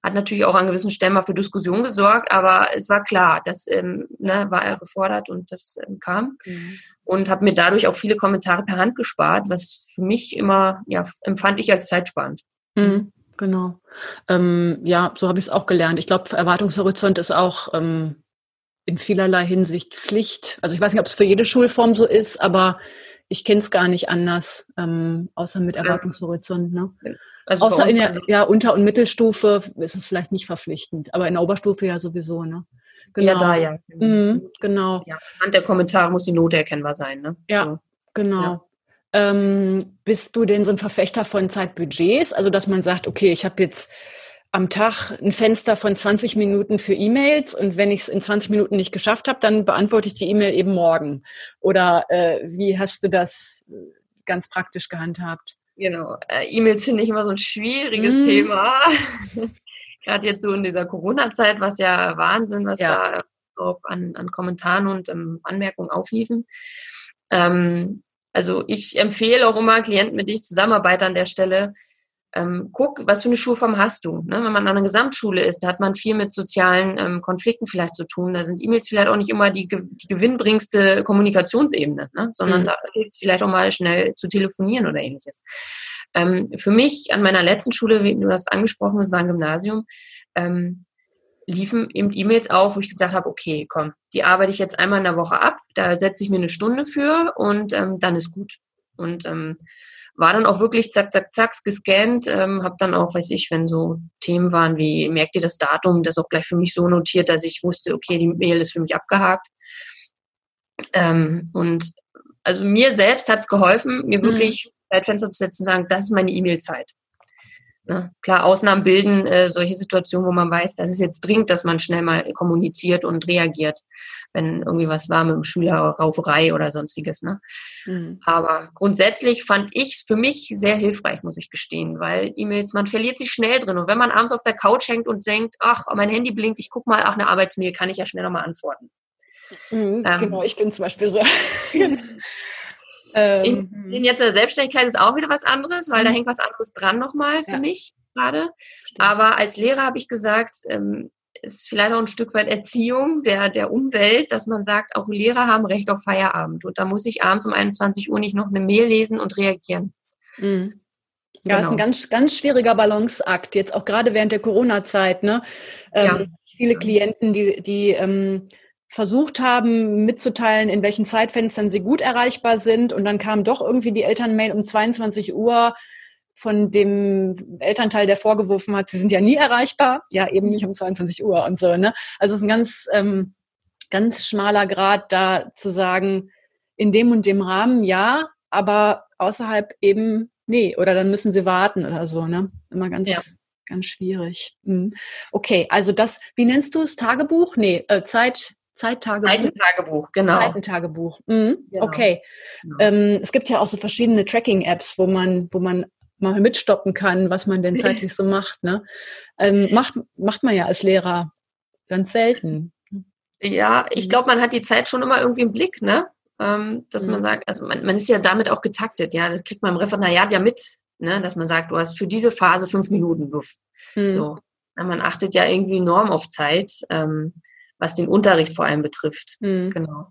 Hat natürlich auch an gewissen Stellen mal für Diskussion gesorgt, aber es war klar, das ähm, ne, war er gefordert und das ähm, kam. Mhm. Und habe mir dadurch auch viele Kommentare per Hand gespart, was für mich immer, ja, empfand ich als zeitsparend. Mhm. Genau. Ähm, ja, so habe ich es auch gelernt. Ich glaube, Erwartungshorizont ist auch ähm, in vielerlei Hinsicht Pflicht. Also ich weiß nicht, ob es für jede Schulform so ist, aber ich kenne es gar nicht anders, ähm, außer mit Erwartungshorizont. Ne? Also außer in der ja, Unter- und Mittelstufe ist es vielleicht nicht verpflichtend, aber in der Oberstufe ja sowieso. Ne? Genau. Ja, da ja. Mhm, genau. Ja, anhand der Kommentare muss die Note erkennbar sein. Ne? Ja, so. genau. Ja. Ähm, bist du denn so ein Verfechter von Zeitbudgets? Also, dass man sagt, okay, ich habe jetzt am Tag ein Fenster von 20 Minuten für E-Mails und wenn ich es in 20 Minuten nicht geschafft habe, dann beantworte ich die E-Mail eben morgen. Oder äh, wie hast du das ganz praktisch gehandhabt? Genau, äh, E-Mails finde ich immer so ein schwieriges mm. Thema. Gerade jetzt so in dieser Corona-Zeit, was ja Wahnsinn, was ja. da auch an, an Kommentaren und ähm, Anmerkungen aufliefen. Ähm, also ich empfehle auch immer Klienten, mit denen ich zusammenarbeite an der Stelle, ähm, guck, was für eine Schulform hast du. Ne? Wenn man an einer Gesamtschule ist, da hat man viel mit sozialen ähm, Konflikten vielleicht zu tun. Da sind E-Mails vielleicht auch nicht immer die, die gewinnbringste Kommunikationsebene, ne? sondern mhm. da hilft es vielleicht auch mal schnell zu telefonieren oder ähnliches. Ähm, für mich an meiner letzten Schule, wie du hast angesprochen, das war ein Gymnasium, ähm, liefen eben E-Mails auf, wo ich gesagt habe, okay, komm, die arbeite ich jetzt einmal in der Woche ab, da setze ich mir eine Stunde für und ähm, dann ist gut. Und ähm, war dann auch wirklich zack, zack, zack gescannt, ähm, habe dann auch, weiß ich, wenn so Themen waren wie, merkt ihr das Datum, das auch gleich für mich so notiert, dass ich wusste, okay, die Mail ist für mich abgehakt. Ähm, und also mir selbst hat es geholfen, mir mhm. wirklich Zeitfenster zu setzen, zu sagen, das ist meine E-Mail-Zeit. Ne? Klar, Ausnahmen bilden äh, solche Situationen, wo man weiß, das ist jetzt dringend, dass man schnell mal kommuniziert und reagiert, wenn irgendwie was war mit dem Schüler, Rauferei oder sonstiges. Ne? Mhm. Aber grundsätzlich fand ich es für mich sehr hilfreich, muss ich gestehen, weil E-Mails, man verliert sich schnell drin. Und wenn man abends auf der Couch hängt und denkt, ach, mein Handy blinkt, ich guck mal, ach, eine Arbeitsmail kann ich ja schnell nochmal antworten. Mhm, ähm, genau, ich bin zum Beispiel so. Ähm, in, in, jetzt der Selbstständigkeit ist auch wieder was anderes, weil da mhm. hängt was anderes dran nochmal für ja. mich gerade. Aber als Lehrer habe ich gesagt, ähm, ist vielleicht auch ein Stück weit Erziehung der, der Umwelt, dass man sagt, auch Lehrer haben Recht auf Feierabend. Und da muss ich abends um 21 Uhr nicht noch eine Mail lesen und reagieren. Mhm. Ja, genau. ist ein ganz, ganz schwieriger Balanceakt, jetzt auch gerade während der Corona-Zeit. Ne? Ähm, ja. Viele Klienten, die, die ähm, versucht haben mitzuteilen, in welchen Zeitfenstern sie gut erreichbar sind. Und dann kam doch irgendwie die Elternmail um 22 Uhr von dem Elternteil, der vorgeworfen hat, sie sind ja nie erreichbar. Ja, eben nicht um 22 Uhr und so. Ne? Also es ist ein ganz, ähm, ganz schmaler Grad, da zu sagen, in dem und dem Rahmen ja, aber außerhalb eben nee. Oder dann müssen sie warten oder so. Ne? Immer ganz, ja. ganz schwierig. Mhm. Okay, also das, wie nennst du es? Tagebuch? Nee, äh, Zeit, Zeittagebuch. Zeitentagebuch, genau. Zeitentagebuch. Mhm. Genau. Okay. Genau. Ähm, es gibt ja auch so verschiedene Tracking-Apps, wo man, wo man mal mitstoppen kann, was man denn zeitlich so macht. Ne? Ähm, macht, macht man ja als Lehrer ganz selten. Ja, ich glaube, man hat die Zeit schon immer irgendwie im Blick, ne? Ähm, dass mhm. man sagt, also man, man ist ja damit auch getaktet, ja. Das kriegt man im Referendariat ja mit, ne? Dass man sagt, du hast für diese Phase fünf Minuten. Mhm. So. Man achtet ja irgendwie enorm auf Zeit. Ähm, was den Unterricht vor allem betrifft. Mhm. Genau.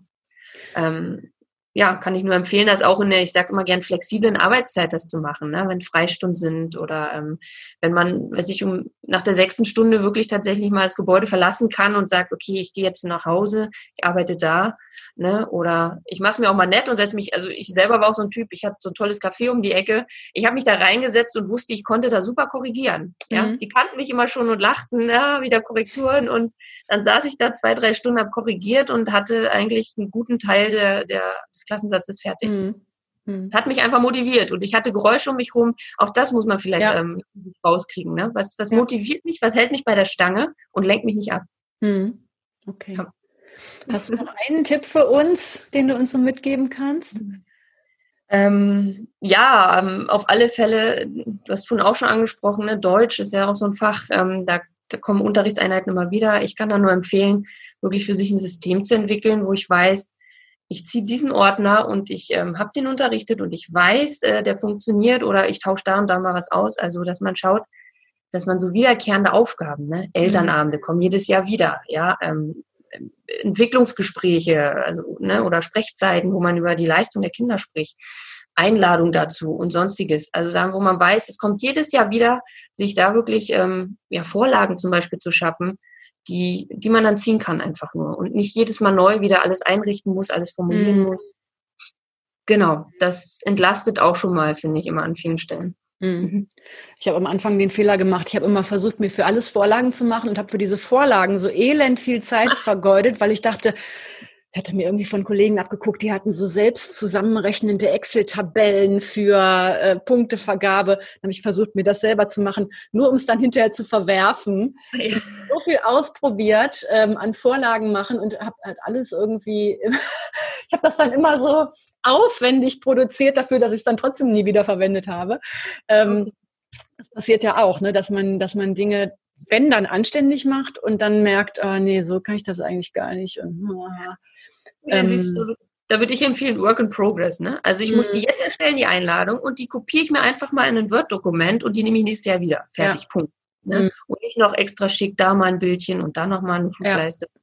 Ähm, ja, kann ich nur empfehlen, das auch in der, ich sage immer gern, flexiblen Arbeitszeit das zu machen, ne? wenn Freistunden sind oder ähm, wenn man, weiß ich, um nach der sechsten Stunde wirklich tatsächlich mal das Gebäude verlassen kann und sagt, okay, ich gehe jetzt nach Hause, ich arbeite da, ne? Oder ich mache mir auch mal nett und setze mich, also ich selber war auch so ein Typ, ich hatte so ein tolles Café um die Ecke, ich habe mich da reingesetzt und wusste, ich konnte da super korrigieren. Ja, mhm. die kannten mich immer schon und lachten, ja, wieder Korrekturen und dann saß ich da zwei, drei Stunden, habe korrigiert und hatte eigentlich einen guten Teil der, der, des Klassensatzes fertig. Mhm. mhm. Hat mich einfach motiviert und ich hatte Geräusche um mich rum. Auch das muss man vielleicht ja. ähm, rauskriegen. Ne? Was, was ja. motiviert mich, was hält mich bei der Stange und lenkt mich nicht ab. Mhm. Okay. Ja. Hast du noch einen Tipp für uns, den du uns so mitgeben kannst? Ähm, ja, ähm, auf alle Fälle, du hast vorhin auch schon angesprochen, ne? Deutsch ist ja auch so ein Fach, ähm, da da kommen Unterrichtseinheiten immer wieder. Ich kann da nur empfehlen, wirklich für sich ein System zu entwickeln, wo ich weiß, ich ziehe diesen Ordner und ich ähm, habe den unterrichtet und ich weiß, äh, der funktioniert oder ich tausche da und da mal was aus. Also, dass man schaut, dass man so wiederkehrende Aufgaben, ne? Elternabende kommen jedes Jahr wieder, ja, ähm, Entwicklungsgespräche also, ne? oder Sprechzeiten, wo man über die Leistung der Kinder spricht. Einladung dazu und sonstiges. Also da, wo man weiß, es kommt jedes Jahr wieder, sich da wirklich ähm, ja, Vorlagen zum Beispiel zu schaffen, die, die man dann ziehen kann einfach nur und nicht jedes Mal neu wieder alles einrichten muss, alles formulieren mhm. muss. Genau, das entlastet auch schon mal, finde ich, immer an vielen Stellen. Mhm. mhm. Ich habe am Anfang den Fehler gemacht. Ich habe immer versucht, mir für alles Vorlagen zu machen und habe für diese Vorlagen so elend viel Zeit vergeudet, weil ich dachte, hatte mir irgendwie von Kollegen abgeguckt, die hatten so selbst zusammenrechnende Excel-Tabellen für äh, Punktevergabe. Dann habe ich versucht, mir das selber zu machen, nur um es dann hinterher zu verwerfen. Ja. So viel ausprobiert, ähm, an Vorlagen machen und habe halt alles irgendwie, ich habe das dann immer so aufwendig produziert dafür, dass ich es dann trotzdem nie wieder verwendet habe. Ähm, das passiert ja auch, ne, dass man, dass man Dinge wenn dann anständig macht und dann merkt, ah nee, so kann ich das eigentlich gar nicht. Und, ah, ähm, da würde ich empfehlen, Work in Progress. Ne? Also ich muss die mhm. jetzt erstellen, die Einladung, und die kopiere ich mir einfach mal in ein Word-Dokument und die nehme ich nächstes Jahr wieder. Fertig, ja. Punkt. Ne? Mhm. Und nicht noch extra schick, da mal ein Bildchen und da nochmal eine Fußleiste. Ja.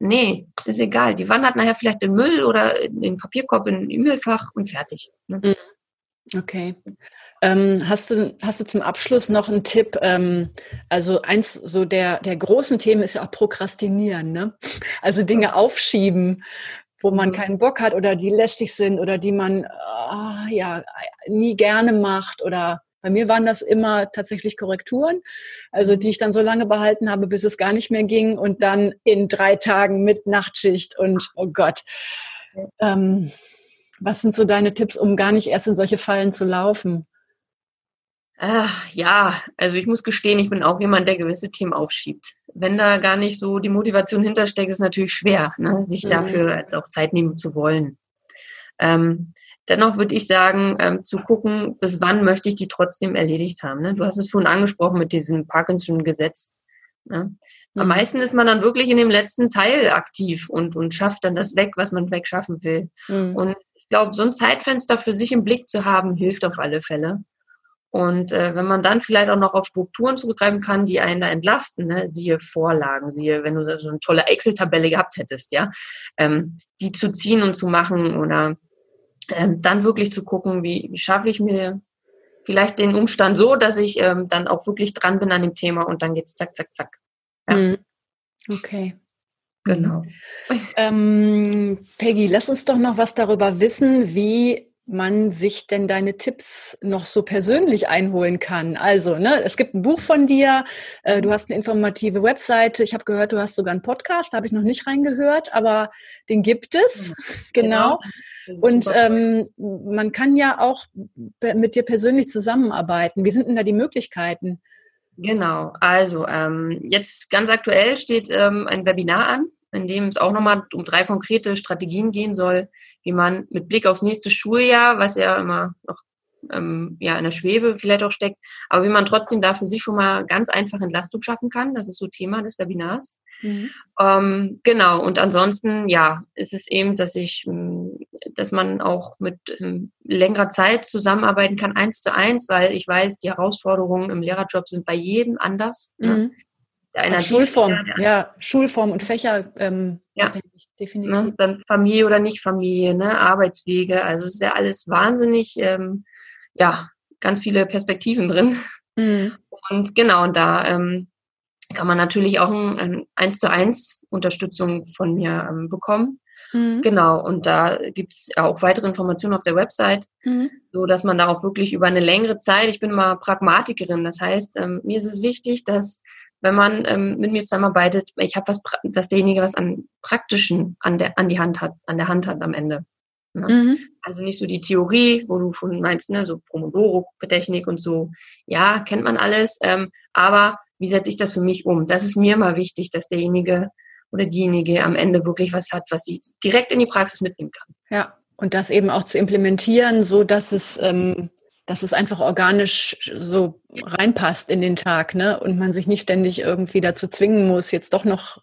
Nee, ist egal. Die wandert nachher vielleicht in Müll oder in den Papierkorb in den Müllfach und fertig. Ne? Mhm. Okay. Ähm, hast, du, hast du zum Abschluss noch einen Tipp? Ähm, also eins so der, der großen Themen ist ja auch Prokrastinieren, ne? Also Dinge aufschieben, wo man mhm. keinen Bock hat oder die lästig sind oder die man oh, ja nie gerne macht oder bei mir waren das immer tatsächlich Korrekturen, also die ich dann so lange behalten habe, bis es gar nicht mehr ging und dann in drei Tagen mit Nachtschicht und oh Gott. Ähm, was sind so deine Tipps, um gar nicht erst in solche Fallen zu laufen? Ach, ja, also ich muss gestehen, ich bin auch jemand, der gewisse Themen aufschiebt. Wenn da gar nicht so die Motivation hintersteckt, ist es natürlich schwer, ne, sich mhm. dafür jetzt auch Zeit nehmen zu wollen. Ähm, dennoch würde ich sagen, ähm, zu gucken, bis wann möchte ich die trotzdem erledigt haben. Ne? Du hast es vorhin angesprochen mit diesem Parkinson-Gesetz. Ne? Am mhm. meisten ist man dann wirklich in dem letzten Teil aktiv und, und schafft dann das weg, was man wegschaffen will. Mhm. Und ich glaube, so ein Zeitfenster für sich im Blick zu haben, hilft auf alle Fälle. Und äh, wenn man dann vielleicht auch noch auf Strukturen zurückgreifen kann, die einen da entlasten, ne? siehe Vorlagen, siehe, wenn du so eine tolle Excel-Tabelle gehabt hättest, ja, ähm, die zu ziehen und zu machen oder ähm, dann wirklich zu gucken, wie, wie schaffe ich mir vielleicht den Umstand so, dass ich ähm, dann auch wirklich dran bin an dem Thema und dann geht's zack, zack, zack. Ja. Mhm. Okay. Genau. Ähm, Peggy, lass uns doch noch was darüber wissen, wie man sich denn deine Tipps noch so persönlich einholen kann. Also, ne, es gibt ein Buch von dir, äh, du hast eine informative Webseite. Ich habe gehört, du hast sogar einen Podcast, da habe ich noch nicht reingehört, aber den gibt es. Genau. genau. Und ähm, man kann ja auch mit dir persönlich zusammenarbeiten. Wie sind denn da die Möglichkeiten? Genau, also ähm, jetzt ganz aktuell steht ähm, ein Webinar an in dem es auch nochmal um drei konkrete Strategien gehen soll, wie man mit Blick aufs nächste Schuljahr, was ja immer noch ähm, ja in der Schwebe vielleicht auch steckt, aber wie man trotzdem da für sich schon mal ganz einfach Entlastung schaffen kann. Das ist so Thema des Webinars. Mhm. Ähm, genau, und ansonsten, ja, ist es eben, dass ich, ähm, dass man auch mit ähm, längerer Zeit zusammenarbeiten kann, eins zu eins, weil ich weiß, die Herausforderungen im Lehrerjob sind bei jedem anders. Ne? Mhm. Ne? Einer Schulform, Fächer, ja, Schulform und Fächer ähm, ja. definitiv. Ne? Dann Familie oder nicht Familie, ne? Arbeitswege, also es ist ja alles wahnsinnig, ähm, ja, ganz viele Perspektiven drin. Mhm. Und genau, und da ähm, kann man natürlich auch ein, ein zu eins Unterstützung von mir ähm, bekommen. Mhm. Genau, und da gibt es auch weitere Informationen auf der Website, mhm. so dass man da auch wirklich über eine längere Zeit, ich bin mal Pragmatikerin, das heißt, ähm, mir ist es wichtig, dass wenn man ähm, mit mir zusammenarbeitet, ich habe was, dass derjenige was an praktischen an der an die Hand hat, an der Hand hat am Ende. Ne? Mhm. Also nicht so die Theorie, wo du von meinst, ne, so Promodoro-Technik und so. Ja, kennt man alles, ähm, aber wie setze ich das für mich um? Das ist mir immer wichtig, dass derjenige oder diejenige am Ende wirklich was hat, was sie direkt in die Praxis mitnehmen kann. Ja, und das eben auch zu implementieren, so dass es ähm, dass es einfach organisch so reinpasst in den Tag, ne? Und man sich nicht ständig irgendwie dazu zwingen muss, jetzt doch noch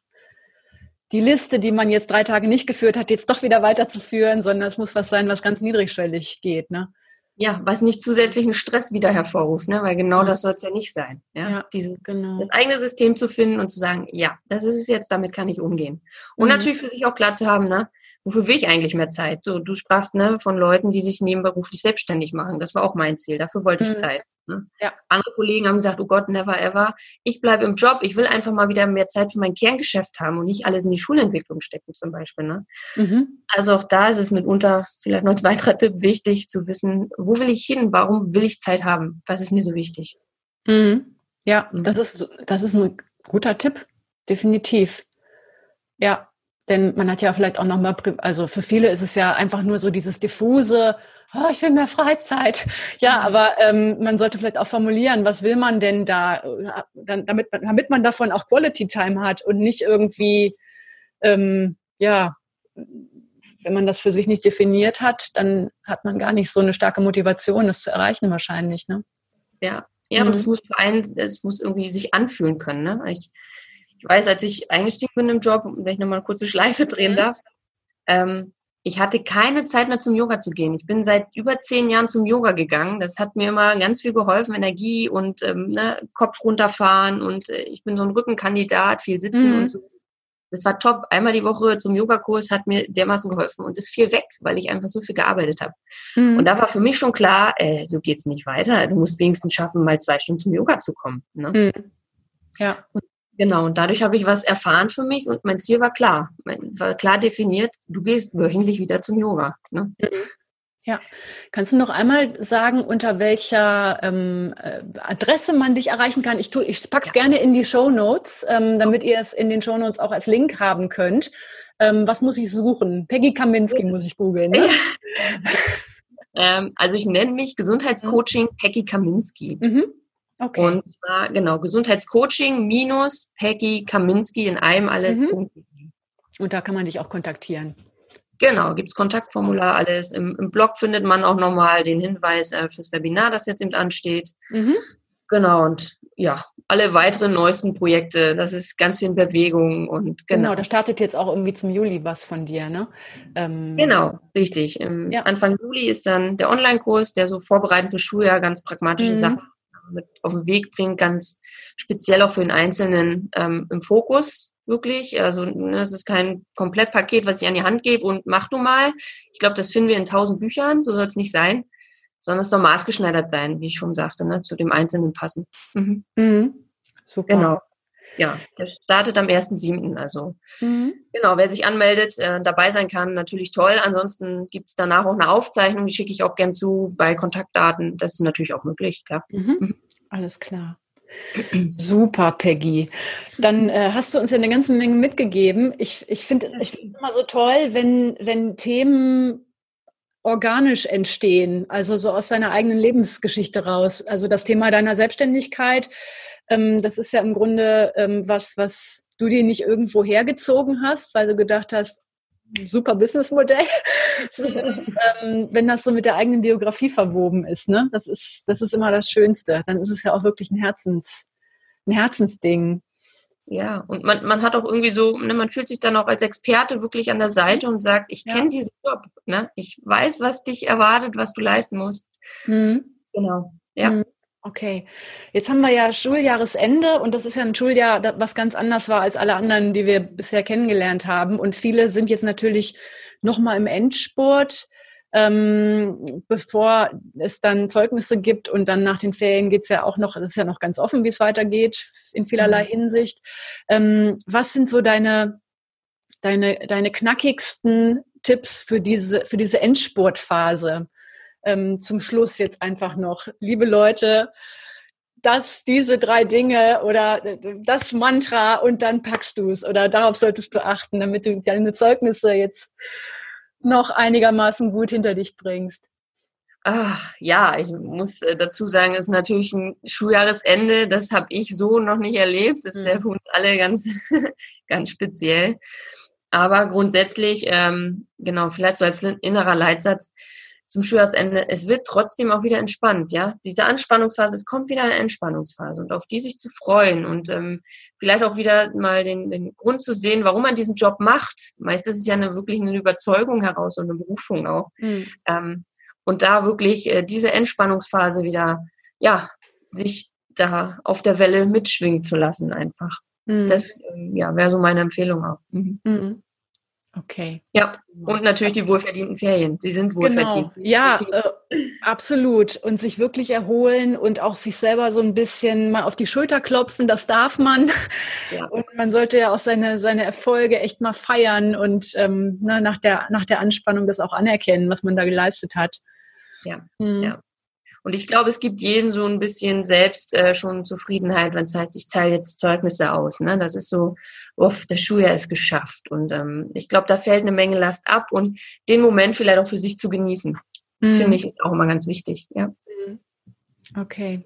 die Liste, die man jetzt drei Tage nicht geführt hat, jetzt doch wieder weiterzuführen, sondern es muss was sein, was ganz niedrigschwellig geht, ne? Ja, was nicht zusätzlichen Stress wieder hervorruft, ne? weil genau ja. das soll es ja nicht sein. Ja? ja Dieses, genau. Das eigene System zu finden und zu sagen, ja, das ist es jetzt, damit kann ich umgehen. Und mhm. natürlich für sich auch klar zu haben, ne? Wofür will ich eigentlich mehr Zeit? So, du sprachst ne, von Leuten, die sich nebenberuflich selbstständig machen. Das war auch mein Ziel. Dafür wollte ich mhm. Zeit. Ne? Ja. Andere Kollegen haben gesagt, oh Gott, never ever. Ich bleibe im Job. Ich will einfach mal wieder mehr Zeit für mein Kerngeschäft haben und nicht alles in die Schulentwicklung stecken zum Beispiel. Ne? Mhm. Also auch da ist es mitunter vielleicht noch ein weiterer Tipp wichtig zu wissen, wo will ich hin? Warum will ich Zeit haben? Was ist mir so wichtig? Mhm. Ja, mhm. das ist, das ist ein guter Tipp. Definitiv. Ja, denn man hat ja vielleicht auch nochmal, also für viele ist es ja einfach nur so dieses diffuse, oh, ich will mehr Freizeit. Ja, mhm. aber ähm, man sollte vielleicht auch formulieren, was will man denn da, äh, damit, damit man davon auch Quality Time hat und nicht irgendwie, ähm, ja, wenn man das für sich nicht definiert hat, dann hat man gar nicht so eine starke Motivation, das zu erreichen wahrscheinlich. Ne? Ja, ja, mhm. aber das muss für einen, es muss irgendwie sich anfühlen können. Ne? Ich, ich weiß, als ich eingestiegen bin im Job, wenn ich nochmal eine kurze Schleife drehen mhm. darf, ähm, ich hatte keine Zeit mehr zum Yoga zu gehen. Ich bin seit über zehn Jahren zum Yoga gegangen. Das hat mir immer ganz viel geholfen, Energie und ähm, ne, Kopf runterfahren. Und äh, ich bin so ein Rückenkandidat, viel sitzen mhm. und so. Das war top. Einmal die Woche zum Yogakurs hat mir dermaßen geholfen und es fiel weg, weil ich einfach so viel gearbeitet habe. Mhm. Und da war für mich schon klar, äh, so geht's nicht weiter. Du musst wenigstens schaffen, mal zwei Stunden zum Yoga zu kommen. Ne? Mhm. Ja. Und Genau, und dadurch habe ich was erfahren für mich und mein Ziel war klar, war klar definiert, du gehst wöchentlich wieder zum Yoga. Ne? Mhm. Ja, kannst du noch einmal sagen, unter welcher ähm, äh, Adresse man dich erreichen kann? Ich, tu, ich pack's ja. gerne in die Show Notes, ähm, damit ihr es in den Show Notes auch als Link haben könnt. Ähm, was muss ich suchen? Peggy Kaminski ja. muss ich googeln. Ne? Ja. Ähm, also ich nenne mich Gesundheitscoaching Peggy Kaminski. Mhm. Okay. Und zwar, genau, Gesundheitscoaching minus Peggy Kaminski in einem alles. Mhm. Und da kann man dich auch kontaktieren. Genau, gibt es Kontaktformular, alles. Im, Im, Blog findet man auch nochmal den Hinweis äh, fürs Webinar, das jetzt eben ansteht. Mhm. Genau, und ja, alle weiteren neuesten Projekte, das ist ganz viel in Bewegung und genau. Genau, da startet jetzt auch irgendwie zum Juli was von dir, ne? Ähm, genau, richtig. Ja. Anfang Juli ist dann der Online-Kurs, der so vorbereitet für Schuljahr ganz pragmatische mhm. Sachen mit auf den Weg bringt, ganz speziell auch für den Einzelnen ähm, im Fokus wirklich. Also ne, es ist kein Komplettpaket, was ich an die Hand gebe und mach du mal. Ich glaube, das finden wir in tausend Büchern, so soll es nicht sein, sondern es soll maßgeschneidert sein, wie ich schon sagte, ne, zu dem Einzelnen passen. Mhm. Mhm. Super. Genau. Ja, der startet am 1.7. Also mhm. genau, wer sich anmeldet, äh, dabei sein kann, natürlich toll. Ansonsten gibt es danach auch eine Aufzeichnung, die schicke ich auch gern zu bei Kontaktdaten. Das ist natürlich auch möglich, klar. Mhm. Mhm. Alles klar. Super, Peggy. Dann äh, hast du uns ja eine ganze Menge mitgegeben. Ich, ich finde es immer so toll, wenn, wenn Themen organisch entstehen, also so aus deiner eigenen Lebensgeschichte raus. Also das Thema deiner Selbstständigkeit, ähm, das ist ja im Grunde ähm, was, was du dir nicht irgendwo hergezogen hast, weil du gedacht hast, super Businessmodell, ähm, wenn das so mit der eigenen Biografie verwoben ist. Ne? Das ist, das ist immer das Schönste. Dann ist es ja auch wirklich ein Herzens, ein Herzensding. Ja, und man, man hat auch irgendwie so, ne, man fühlt sich dann auch als Experte wirklich an der Seite und sagt, ich kenne ja. diesen Job, ne? Ich weiß, was dich erwartet, was du leisten musst. Mhm. Genau. Ja. Mhm. Okay, jetzt haben wir ja Schuljahresende und das ist ja ein Schuljahr, was ganz anders war als alle anderen, die wir bisher kennengelernt haben. Und viele sind jetzt natürlich nochmal im Endspurt, ähm, bevor es dann Zeugnisse gibt und dann nach den Ferien geht's ja auch noch, das ist ja noch ganz offen, wie es weitergeht, in vielerlei mhm. Hinsicht. Ähm, was sind so deine, deine, deine knackigsten Tipps für diese, für diese Endspurtphase? Ähm, zum Schluss jetzt einfach noch, liebe Leute, dass diese drei Dinge oder äh, das Mantra und dann packst du es oder darauf solltest du achten, damit du deine Zeugnisse jetzt noch einigermaßen gut hinter dich bringst. Ach, ja, ich muss äh, dazu sagen, es ist natürlich ein Schuljahresende. Das habe ich so noch nicht erlebt. Das ist ja mhm. für uns alle ganz, ganz speziell. Aber grundsätzlich, ähm, genau, vielleicht so als innerer Leitsatz, zum Schuljahresende, es wird trotzdem auch wieder entspannt, ja. Diese Anspannungsphase, es kommt wieder eine Entspannungsphase und auf die sich zu freuen und ähm, vielleicht auch wieder mal den, den Grund zu sehen, warum man diesen Job macht. Meist ist es ja eine, wirklich eine Überzeugung heraus und eine Berufung auch. Mhm. Ähm, und da wirklich äh, diese Entspannungsphase wieder, ja, sich da auf der Welle mitschwingen zu lassen einfach. Mhm. Das äh, ja, wäre so meine Empfehlung auch. Mhm. Okay. Ja, und natürlich die wohlverdienten Ferien. Sie sind wohlverdient. Genau. Ja, äh, absolut. Und sich wirklich erholen und auch sich selber so ein bisschen mal auf die Schulter klopfen, das darf man. Ja. Und man sollte ja auch seine, seine Erfolge echt mal feiern und ähm, ne, nach, der, nach der Anspannung das auch anerkennen, was man da geleistet hat. Ja, hm. ja. Und ich glaube, es gibt jedem so ein bisschen selbst äh, schon Zufriedenheit, wenn es heißt, ich teile jetzt Zeugnisse aus. Ne? Das ist so, uff, das Schuljahr ist geschafft. Und ähm, ich glaube, da fällt eine Menge Last ab und den Moment vielleicht auch für sich zu genießen, mhm. finde ich, ist auch immer ganz wichtig. Ja. Mhm. Okay.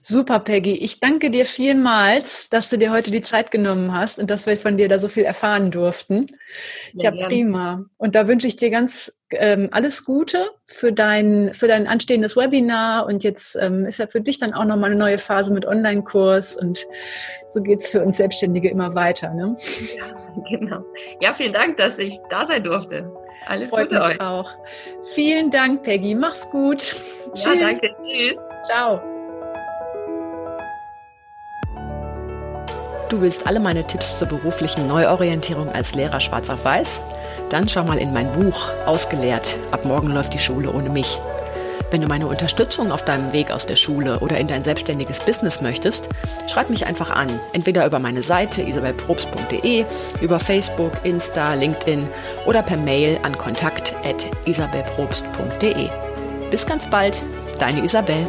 Super, Peggy. Ich danke dir vielmals, dass du dir heute die Zeit genommen hast und dass wir von dir da so viel erfahren durften. Ja, ja prima. Und da wünsche ich dir ganz ähm, alles Gute für dein, für dein anstehendes Webinar. Und jetzt ähm, ist ja für dich dann auch nochmal eine neue Phase mit Online-Kurs. Und so geht es für uns Selbstständige immer weiter. Ne? Ja, genau. Ja, vielen Dank, dass ich da sein durfte. Alles Freut Gute mich euch. auch. Vielen Dank, Peggy. Mach's gut. Ja, Tschüss. danke. Tschüss. Ciao. Du willst alle meine Tipps zur beruflichen Neuorientierung als Lehrer schwarz auf weiß? Dann schau mal in mein Buch Ausgelehrt. Ab morgen läuft die Schule ohne mich. Wenn du meine Unterstützung auf deinem Weg aus der Schule oder in dein selbstständiges Business möchtest, schreib mich einfach an. Entweder über meine Seite isabelprobst.de, über Facebook, Insta, LinkedIn oder per Mail an kontakt.isabelprobst.de. Bis ganz bald, deine Isabel.